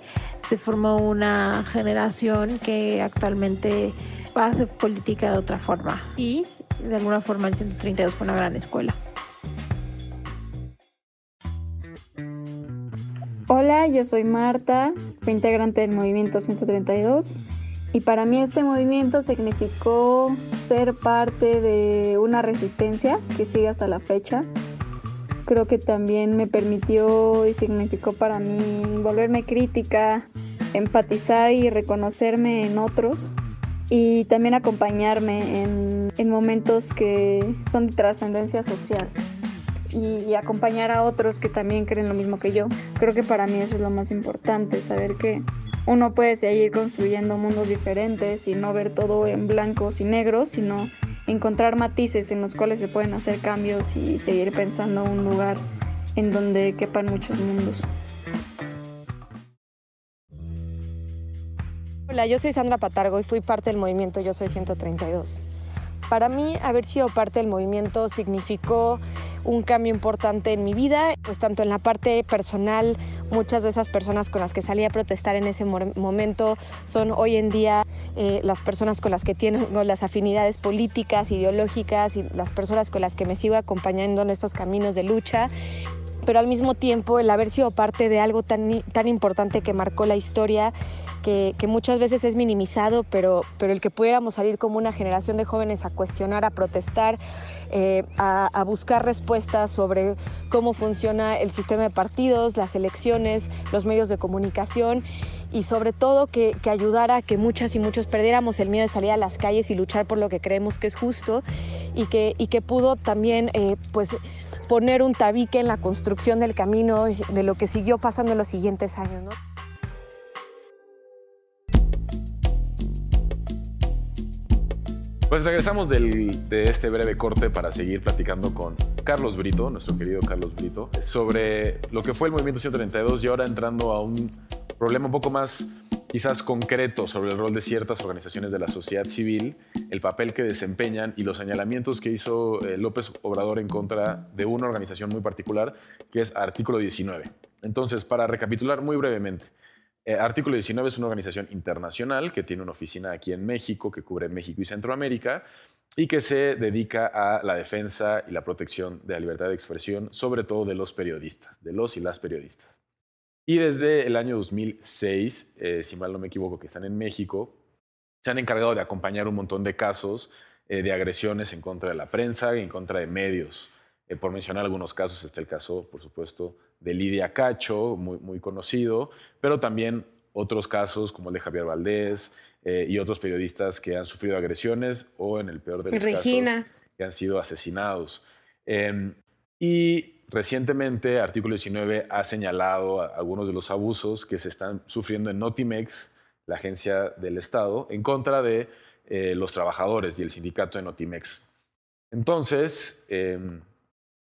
se formó una generación que actualmente hace política de otra forma y de alguna forma el 132 fue una gran escuela. Hola, yo soy Marta, fui integrante del movimiento 132 y para mí este movimiento significó ser parte de una resistencia que sigue hasta la fecha. Creo que también me permitió y significó para mí volverme crítica, empatizar y reconocerme en otros. Y también acompañarme en, momentos que son de trascendencia social y, acompañar a otros que también creen lo mismo que yo. Creo que para mí eso es lo más importante, saber que uno puede seguir construyendo mundos diferentes y no ver todo en blancos y negros, sino encontrar matices en los cuales se pueden hacer cambios y seguir pensando un lugar en donde quepan muchos mundos. Hola, yo soy Sandra Patargo y fui parte del movimiento Yo Soy 132. Para mí, haber sido parte del movimiento significó un cambio importante en mi vida, pues tanto en la parte personal, muchas de esas personas con las que salí a protestar en ese momento son hoy en día eh, las personas con las que tengo las afinidades políticas, ideológicas y las personas con las que me sigo acompañando en estos caminos de lucha pero al mismo tiempo el haber sido parte de algo tan, tan importante que marcó la historia, que, muchas veces es minimizado, pero, pero el que pudiéramos salir como una generación de jóvenes a cuestionar, a protestar, eh, a, buscar respuestas sobre cómo funciona el sistema de partidos, las elecciones, los medios de comunicación y sobre todo que, ayudara a que muchas y muchos perdiéramos el miedo de salir a las calles y luchar por lo que creemos que es justo y que, y que pudo también eh, pues poner un tabique en la construcción del camino de lo que siguió pasando en los siguientes años. Pues regresamos de este breve corte para seguir platicando con Carlos Brito, nuestro querido Carlos Brito, sobre lo que fue el movimiento 132 y ahora entrando a un problema un poco más quizás concreto sobre el rol de ciertas organizaciones de la sociedad civil, el papel que desempeñan y los señalamientos que hizo eh, López Obrador en contra de una organización muy particular, que es Artículo 19. Entonces, para recapitular muy brevemente, eh, Artículo 19 es una organización internacional que tiene una oficina aquí en México, que cubre México y Centroamérica, y que se dedica a la defensa y la protección de la libertad de expresión, sobre todo de los periodistas, de los y las periodistas. Y desde el año 2006, eh, si mal no me equivoco, que están en México, se han encargado de acompañar un montón de casos eh, de agresiones en contra de la prensa y en contra de medios. Eh, por mencionar algunos casos, está el caso, por supuesto, de Lidia Cacho, muy, muy conocido, pero también otros casos como el de Javier Valdés y otros periodistas que han sufrido agresiones o, en el peor de los casos, que han sido asesinados. Em, y Recientemente, Artículo 19 ha señalado algunos de los abusos que se están sufriendo en Notimex, la agencia del Estado, en contra de eh, los trabajadores y el sindicato de Notimex. Entonces, em,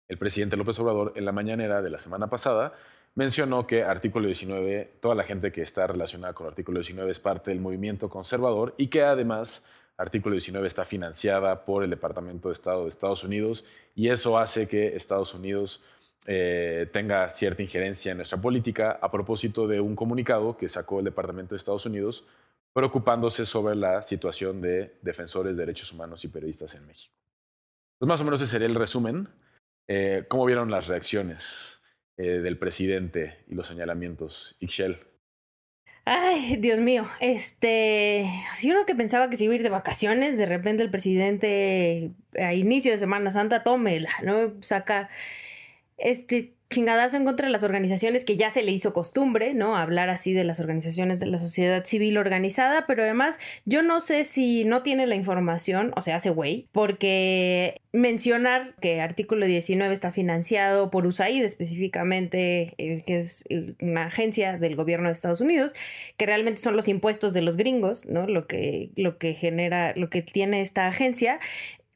el presidente López Obrador en la mañanera de la semana pasada mencionó que artículo 19, toda la gente que está relacionada con artículo 19 es parte del movimiento conservador y que además artículo 19 está financiada por el Departamento de Estado de Estados Unidos y eso hace que Estados Unidos eh, tenga cierta injerencia en nuestra política a propósito de un comunicado que sacó el Departamento de Estados Unidos preocupándose sobre la situación de defensores de derechos humanos y periodistas en México. Pues más o menos ese sería el resumen. Eh, ¿Cómo vieron las reacciones eh, del presidente y los señalamientos? Ixchel. Ay, Dios mío, este, si uno que pensaba que se iba a ir de vacaciones, de repente el presidente a inicio de Semana Santa, tómela, ¿no? Saca este chingadazo en contra de las organizaciones que ya se le hizo costumbre, ¿no? Hablar así de las organizaciones de la sociedad civil organizada, pero además yo no sé si no tiene la información, o sea, hace güey, porque mencionar que artículo 19 está financiado por USAID específicamente, eh, que es eh, una agencia del gobierno de Estados Unidos, que realmente son los impuestos de los gringos, ¿no? Lo que, lo que genera, lo que tiene esta agencia,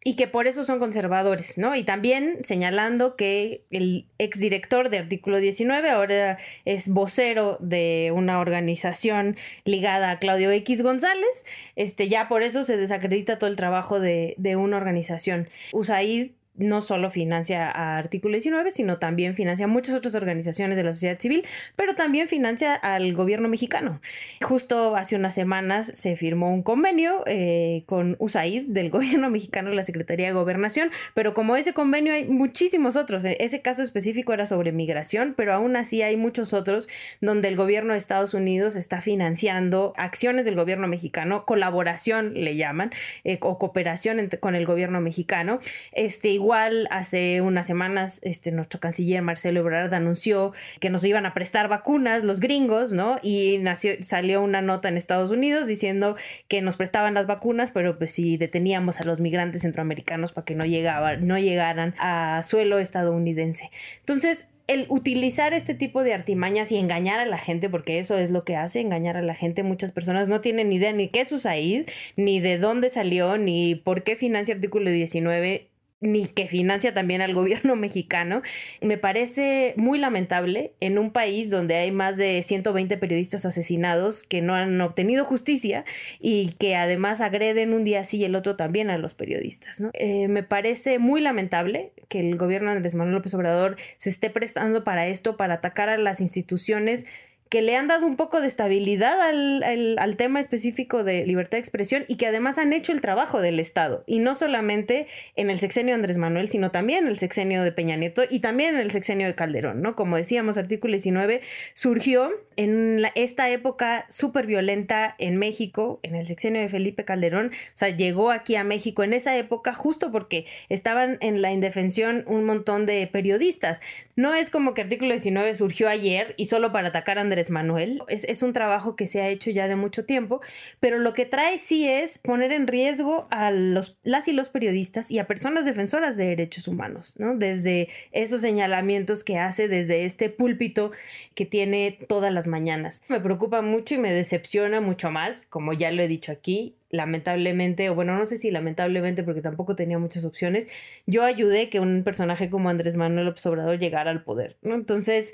y que por eso son conservadores, ¿no? Y también señalando que el exdirector de Artículo 19 ahora es vocero de una organización ligada a Claudio X González, este, ya por eso se desacredita todo el trabajo de, de una organización. USAID no solo financia a Artículo 19, sino también financia a muchas otras organizaciones de la sociedad civil, pero también financia al gobierno mexicano. Justo hace unas semanas se firmó un convenio eh, con USAID del gobierno mexicano la Secretaría de Gobernación, pero como ese convenio hay muchísimos otros. E-, ese caso específico era sobre migración, pero aún así hay muchos otros donde el gobierno de Estados Unidos está financiando acciones del gobierno mexicano, colaboración le llaman, eh, o cooperación con el gobierno mexicano. Este, hace unas semanas este, nuestro canciller Marcelo Ebrard anunció que nos iban a prestar vacunas los gringos, ¿no? Y salió una nota en Estados Unidos diciendo que nos prestaban las vacunas, pero pues si deteníamos a los migrantes centroamericanos para que no, llegaban, no llegaran a suelo estadounidense. Entonces, el utilizar este tipo de artimañas y engañar a la gente, porque eso es lo que hace, engañar a la gente. Muchas personas no tienen ni idea ni qué es USAID, ni de dónde salió, ni por qué financia artículo 19 ni que financia también al gobierno mexicano, me parece muy lamentable en un país donde hay más de 120 periodistas asesinados que no han obtenido justicia y que además agreden un día sí y el otro también a los periodistas. Eh, me parece muy lamentable que el gobierno de Andrés Manuel López Obrador se esté prestando para esto, para atacar a las instituciones que le han dado un poco de estabilidad al, tema específico de libertad de expresión y que además han hecho el trabajo del Estado. Y no solamente en el sexenio de Andrés Manuel, sino también en el sexenio de Peña Nieto y también en el sexenio de Calderón, ¿no? Como decíamos, artículo 19 surgió en esta época súper violenta en México, en el sexenio de Felipe Calderón. O sea, llegó aquí a México en esa época justo porque estaban en la indefensión un montón de periodistas. No es como que artículo 19 surgió ayer y solo para atacar a Andrés Manuel. Es, un trabajo que se ha hecho ya de mucho tiempo, pero lo que trae sí es poner en riesgo a los, las y los periodistas y a personas defensoras de derechos humanos, ¿no? Desde esos señalamientos que hace desde este púlpito que tiene todas las mañanas. Me preocupa mucho y me decepciona mucho más, como ya lo he dicho aquí, lamentablemente, o bueno, no sé si lamentablemente porque tampoco tenía muchas opciones, yo ayudé que un personaje como Andrés Manuel Obrador llegara al poder, ¿no? Entonces,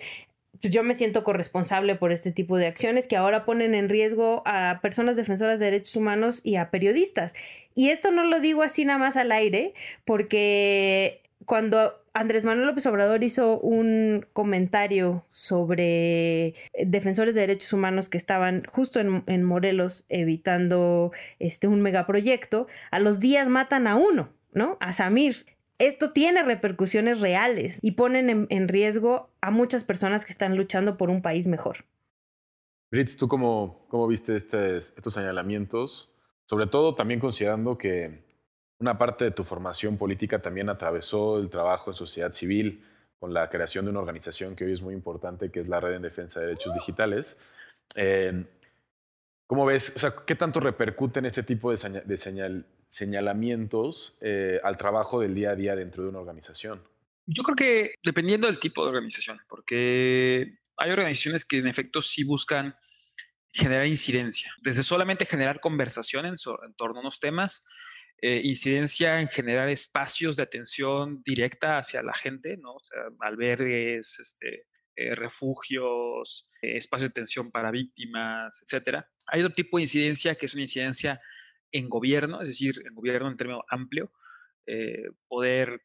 pues yo me siento corresponsable por este tipo de acciones que ahora ponen en riesgo a personas defensoras de derechos humanos y a periodistas. Y esto no lo digo así nada más al aire, porque cuando Andrés Manuel López Obrador hizo un comentario sobre defensores de derechos humanos que estaban justo en, en Morelos evitando este, un megaproyecto, a los días matan a uno, ¿no? A Samir esto tiene repercusiones reales y ponen en, riesgo a muchas personas que están luchando por un país mejor. Ritz, ¿tú cómo, cómo viste este, estos señalamientos? Sobre todo también considerando que una parte de tu formación política también atravesó el trabajo en sociedad civil con la creación de una organización que hoy es muy importante, que es la Red en Defensa de Derechos Digitales. Eh, ¿Cómo ves? O sea, ¿qué tanto repercuten este tipo de, de señal, señalamientos eh, al trabajo del día a día dentro de una organización? Yo creo que dependiendo del tipo de organización, porque hay organizaciones que en efecto sí buscan generar incidencia, desde solamente generar conversación en, torno a unos temas, eh, incidencia en generar espacios de atención directa hacia la gente, ¿no? O sea, albergues, este, eh, refugios, eh, espacios de atención para víctimas, etcétera. Hay otro tipo de incidencia que es una incidencia en gobierno, es decir, en gobierno en término amplio, poder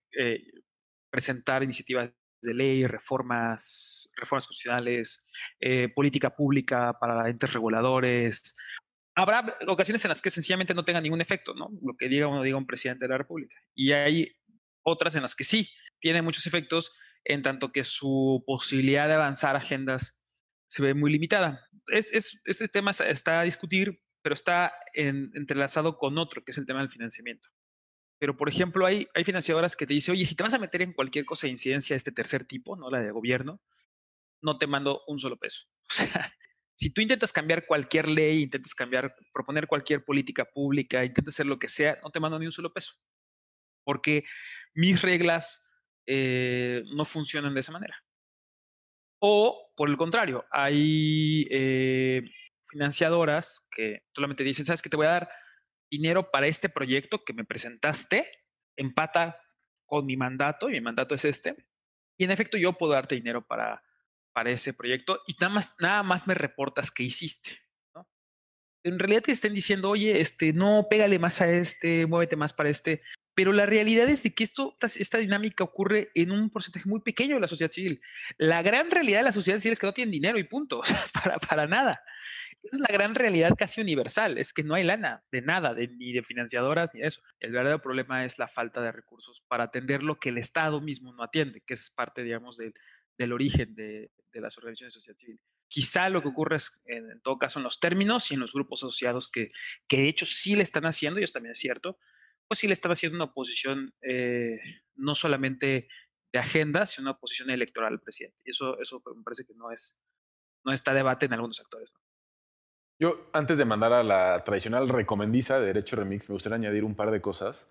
presentar iniciativas de ley, reformas, reformas constitucionales, eh, política pública para entes reguladores. Habrá ocasiones en las que sencillamente no tenga ningún efecto, ¿no? Lo que diga uno diga un presidente de la República. Y hay otras en las que sí tiene muchos efectos, en tanto que su posibilidad de avanzar agendas se ve muy limitada. este tema está a discutir, pero está entrelazado con otro, que es el tema del financiamiento. Pero, por ejemplo, hay, financiadoras que te dicen, oye, si te vas a meter en cualquier cosa de incidencia de este tercer tipo, ¿no? La de gobierno, no te mando un solo peso. O sea, si tú intentas cambiar cualquier ley, intentas cambiar, proponer cualquier política pública, intentas hacer lo que sea, no te mando ni un solo peso. Porque mis reglas eh, no funcionan de esa manera. O, por el contrario, hay eh, financiadoras que solamente dicen, ¿sabes qué te voy a dar? dinero para este proyecto que me presentaste, empata con mi mandato, y mi mandato es este, y en efecto yo puedo darte dinero para, para ese proyecto y nada más, nada más me reportas que hiciste. ¿no? En realidad te estén diciendo, oye, este, no, pégale más a este, muévete más para este, pero la realidad es de que esto, esta dinámica ocurre en un porcentaje muy pequeño de la sociedad civil. La gran realidad de la sociedad civil es que no tienen dinero y punto, para, para nada. Esa es la gran realidad casi universal, es que no hay lana de nada, ni de financiadoras, ni de eso. El verdadero problema es la falta de recursos para atender lo que el Estado mismo no atiende, que es parte, digamos, del, del origen de, de, las organizaciones de sociedad civil. Quizá lo que ocurre es, en, todo caso, en los términos y en los grupos asociados que, que de hecho sí le están haciendo, y eso también es cierto, pues sí le están haciendo una oposición eh, no solamente de agenda, sino una oposición electoral al presidente. Y eso, eso me parece que no es, no está debate en algunos actores. ¿no? Yo, antes de mandar a la tradicional recomendiza de Derecho Remix, me gustaría añadir un par de cosas.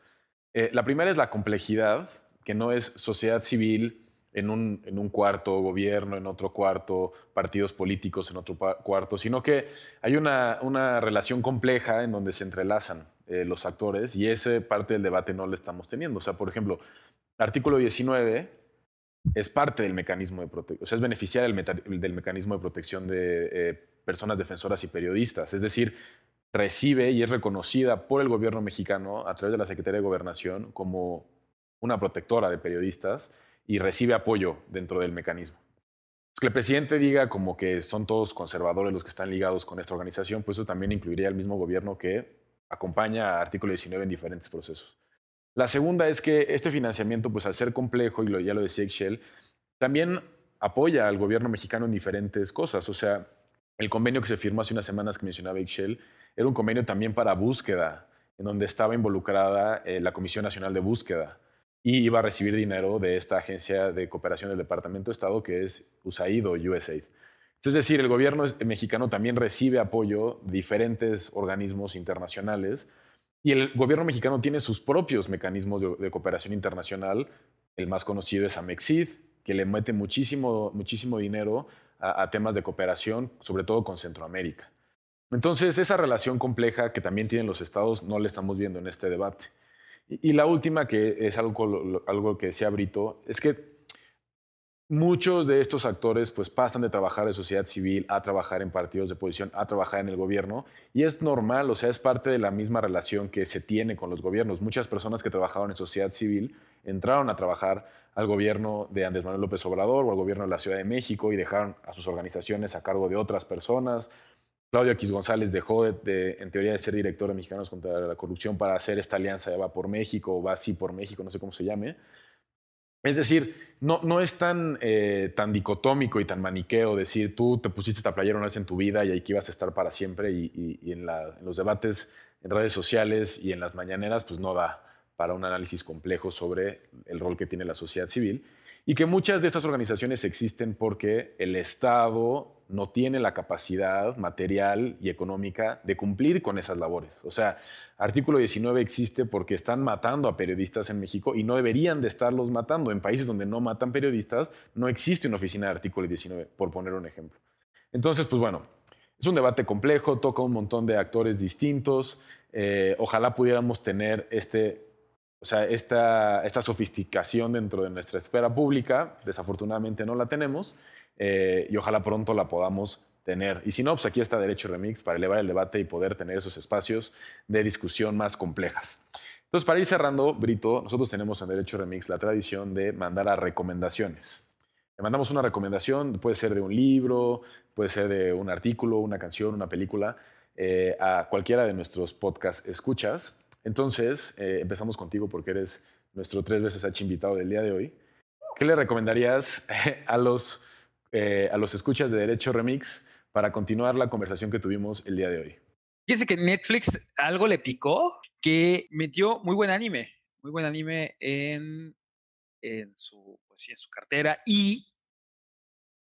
Eh, la primera es la complejidad, que no es sociedad civil en un, en un, cuarto, gobierno en otro cuarto, partidos políticos en otro cuarto, sino que hay una, una relación compleja en donde se entrelazan eh, los actores y ese parte del debate no lo estamos teniendo. O sea, por ejemplo, artículo 19 es parte del mecanismo de protección, o sea, es beneficiar del, mecanismo de protección de eh, personas defensoras y periodistas. Es decir, recibe y es reconocida por el gobierno mexicano a través de la Secretaría de Gobernación como una protectora de periodistas y recibe apoyo dentro del mecanismo. Que el presidente diga como que son todos conservadores los que están ligados con esta organización, pues eso también incluiría al mismo gobierno que acompaña a artículo 19 en diferentes procesos. La segunda es que este financiamiento, pues al ser complejo, y ya lo decía Excel, también apoya al gobierno mexicano en diferentes cosas. O sea, el convenio que se firmó hace unas semanas que mencionaba Excel era un convenio también para búsqueda, en donde estaba involucrada eh, la Comisión Nacional de Búsqueda y iba a recibir dinero de esta agencia de cooperación del Departamento de Estado que es USAID o USAID. Es decir, el gobierno mexicano también recibe apoyo de diferentes organismos internacionales y el gobierno mexicano tiene sus propios mecanismos de, cooperación internacional. El más conocido es Amexid, que le mete muchísimo, muchísimo dinero a, temas de cooperación, sobre todo con Centroamérica. Entonces, esa relación compleja que también tienen los estados no la estamos viendo en este debate. Y, la última, que es algo, algo que decía Brito, es que muchos de estos actores pues pasan de trabajar de sociedad civil a trabajar en partidos de oposición, a trabajar en el gobierno y es normal, o sea, es parte de la misma relación que se tiene con los gobiernos. Muchas personas que trabajaban en sociedad civil entraron a trabajar al gobierno de Andrés Manuel López Obrador o al gobierno de la Ciudad de México y dejaron a sus organizaciones a cargo de otras personas. Claudio X González dejó de, en teoría de ser director de Mexicanos contra la Corrupción para hacer esta alianza de Va por México o Va así por México, no sé cómo se llame. Es decir, no, no es tan, eh, tan dicotómico y tan maniqueo decir tú te pusiste esta playera una vez en tu vida y aquí vas a estar para siempre y, en, los debates en redes sociales y en las mañaneras pues no da para un análisis complejo sobre el rol que tiene la sociedad civil y que muchas de estas organizaciones existen porque el Estado no tiene la capacidad material y económica de cumplir con esas labores. O sea, artículo 19 existe porque están matando a periodistas en México y no deberían de estarlos matando. En países donde no matan periodistas, no existe una oficina de artículo 19, por poner un ejemplo. Entonces, pues bueno, Es un debate complejo, toca un montón de actores distintos. Eh, ojalá pudiéramos tener este, o sea, esta, esta sofisticación dentro de nuestra esfera pública. Desafortunadamente no la tenemos eh, y ojalá pronto la podamos tener. Y si no, pues aquí está Derecho Remix para elevar el debate y poder tener esos espacios de discusión más complejas. Entonces, para ir cerrando, Brito, nosotros tenemos en Derecho Remix la tradición de mandar a recomendaciones. Le mandamos una recomendación, puede ser de un libro, puede ser de un artículo, una canción, una película, eh, a cualquiera de nuestros podcast escuchas. Entonces, eh, empezamos contigo porque eres nuestro tres veces H invitado del día de hoy. ¿Qué le recomendarías a los, eh, a los escuchas de Derecho Remix para continuar la conversación que tuvimos el día de hoy? Fíjense que Netflix algo le picó que metió muy buen anime, muy buen anime en, en su pues en su cartera. Y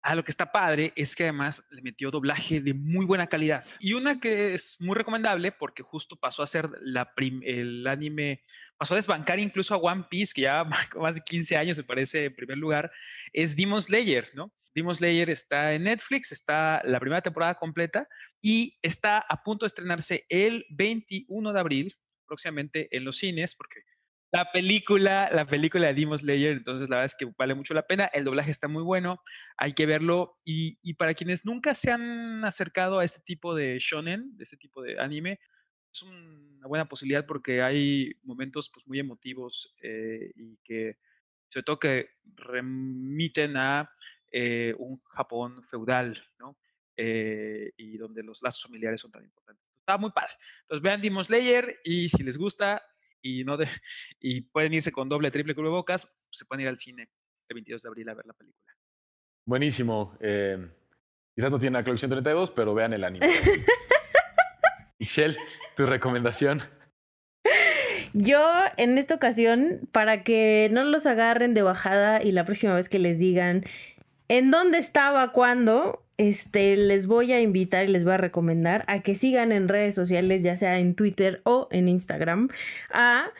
a lo que está padre es que además le metió doblaje de muy buena calidad. Y una que es muy recomendable porque justo pasó a ser la el anime, pasó a desbancar incluso a One Piece, que ya más de 15 años me parece en primer lugar, es Demon Slayer, ¿no? Demon Slayer está en Netflix, está la primera temporada completa y está a punto de estrenarse el 21 de abril, próximamente en los cines, porque la película, la película de Demon Slayer, entonces la verdad es que vale mucho la pena. El doblaje está muy bueno, hay que verlo. Y, para quienes nunca se han acercado a este tipo de shonen, de este tipo de anime, es una buena posibilidad porque hay momentos pues, muy emotivos eh, y que, sobre todo, que remiten a eh, un Japón feudal, ¿no? Eh, y donde los lazos familiares son tan importantes. Está muy padre. Entonces vean Demon Slayer y si les gusta, y, no de, y pueden irse con doble, triple bocas, se pueden ir al cine el 22 de abril a ver la película. Buenísimo. Quizás no tiene la colección 32, pero vean el anime. Michelle, tu recomendación. Yo en esta ocasión, para que no los agarren de bajada y la próxima vez que les digan en dónde estaba, cuándo, este, les voy a invitar y les voy a recomendar a que sigan en redes sociales, ya sea en Twitter o en Instagram, a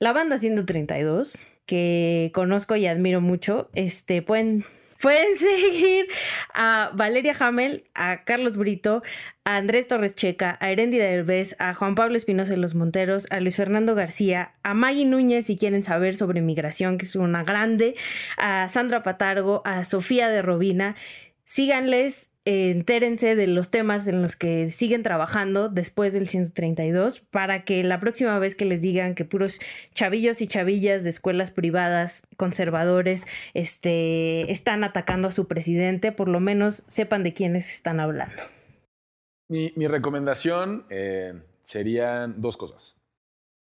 la banda 132, que conozco y admiro mucho. Este, pueden, pueden seguir a Valeria Hamel, a Carlos Brito, a Andrés Torres Checa, a Erendira Derbez, a Juan Pablo Espinosa de los Monteros, a Luis Fernando García, a Maggie Núñez si quieren saber sobre migración, que es una grande, a Sandra Patargo, a Sofía de Robina. Síganles, eh, entérense de los temas en los que siguen trabajando después del 132 para que la próxima vez que les digan que puros chavillos y chavillas de escuelas privadas conservadores este, están atacando a su presidente, por lo menos sepan de quiénes están hablando. Mi, recomendación eh, serían dos cosas.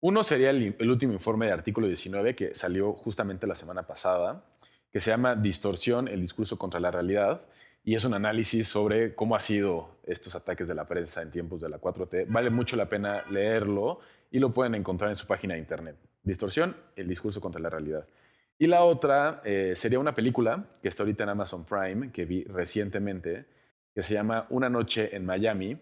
Uno sería el, el último informe de artículo 19 que salió justamente la semana pasada, que se llama Distorsión, el discurso contra la realidad y es un análisis sobre cómo ha sido estos ataques de la prensa en tiempos de la 4T. Vale mucho la pena leerlo y lo pueden encontrar en su página de internet. Distorsión, el discurso contra la realidad. Y la otra eh, sería una película que está ahorita en Amazon Prime, que vi recientemente, que se llama Una noche en Miami,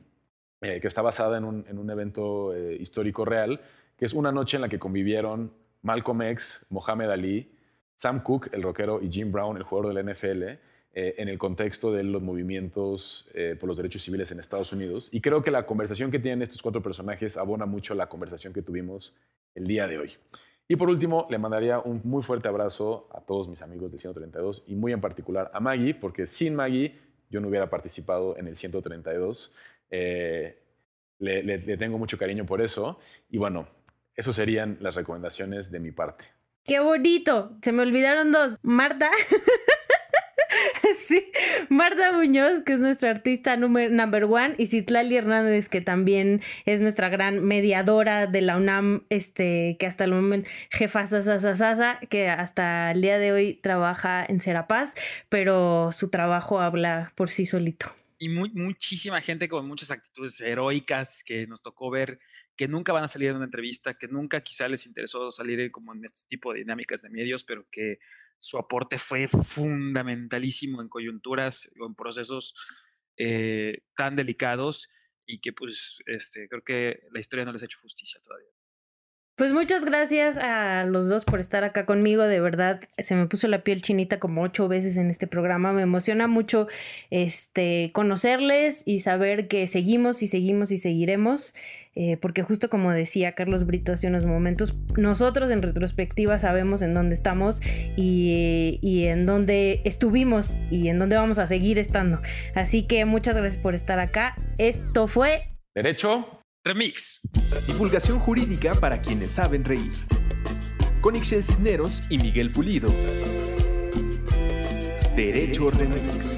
eh, que está basada en un, evento eh, histórico real, que es una noche en la que convivieron Malcolm X, Mohamed Ali, Sam Cooke, el rockero, y Jim Brown, el jugador del NFL, eh, en el contexto de los movimientos eh, por los derechos civiles en Estados Unidos. Y creo que la conversación que tienen estos cuatro personajes abona mucho la conversación que tuvimos el día de hoy. Y por último, le mandaría un muy fuerte abrazo a todos mis amigos del 132 y muy en particular a Maggie, porque sin Maggie yo no hubiera participado en el 132. Eh, le, le tengo mucho cariño por eso. Y bueno, eso serían las recomendaciones de mi parte. ¡Qué bonito! Se me olvidaron dos. Marta. sí, Marta Muñoz, que es nuestra artista number one, y Citlali Hernández, que también es nuestra gran mediadora de la UNAM, este, que hasta el momento, jefa sasa, que hasta el día de hoy trabaja en Serapaz, pero su trabajo habla por sí solito. Y muchísima gente con muchas actitudes heroicas que nos tocó ver, que nunca van a salir en una entrevista, que nunca quizá les interesó salir como en este tipo de dinámicas de medios, pero que su aporte fue fundamentalísimo en coyunturas o en procesos eh, tan delicados y que pues este, creo que la historia no les ha hecho justicia todavía. Pues muchas gracias a los dos por estar acá conmigo. De verdad, se me puso la piel chinita como ocho veces en este programa. Me emociona mucho este, conocerles y saber que seguimos y seguimos y seguiremos. Eh, porque justo como decía Carlos Brito hace unos momentos, nosotros en retrospectiva sabemos en dónde estamos y, y en dónde estuvimos y en dónde vamos a seguir estando. Así que muchas gracias por estar acá. Esto fue Derecho. Remix. Divulgación jurídica para quienes saben reír. Con Ixel Cisneros y Miguel Pulido. Derecho Remix.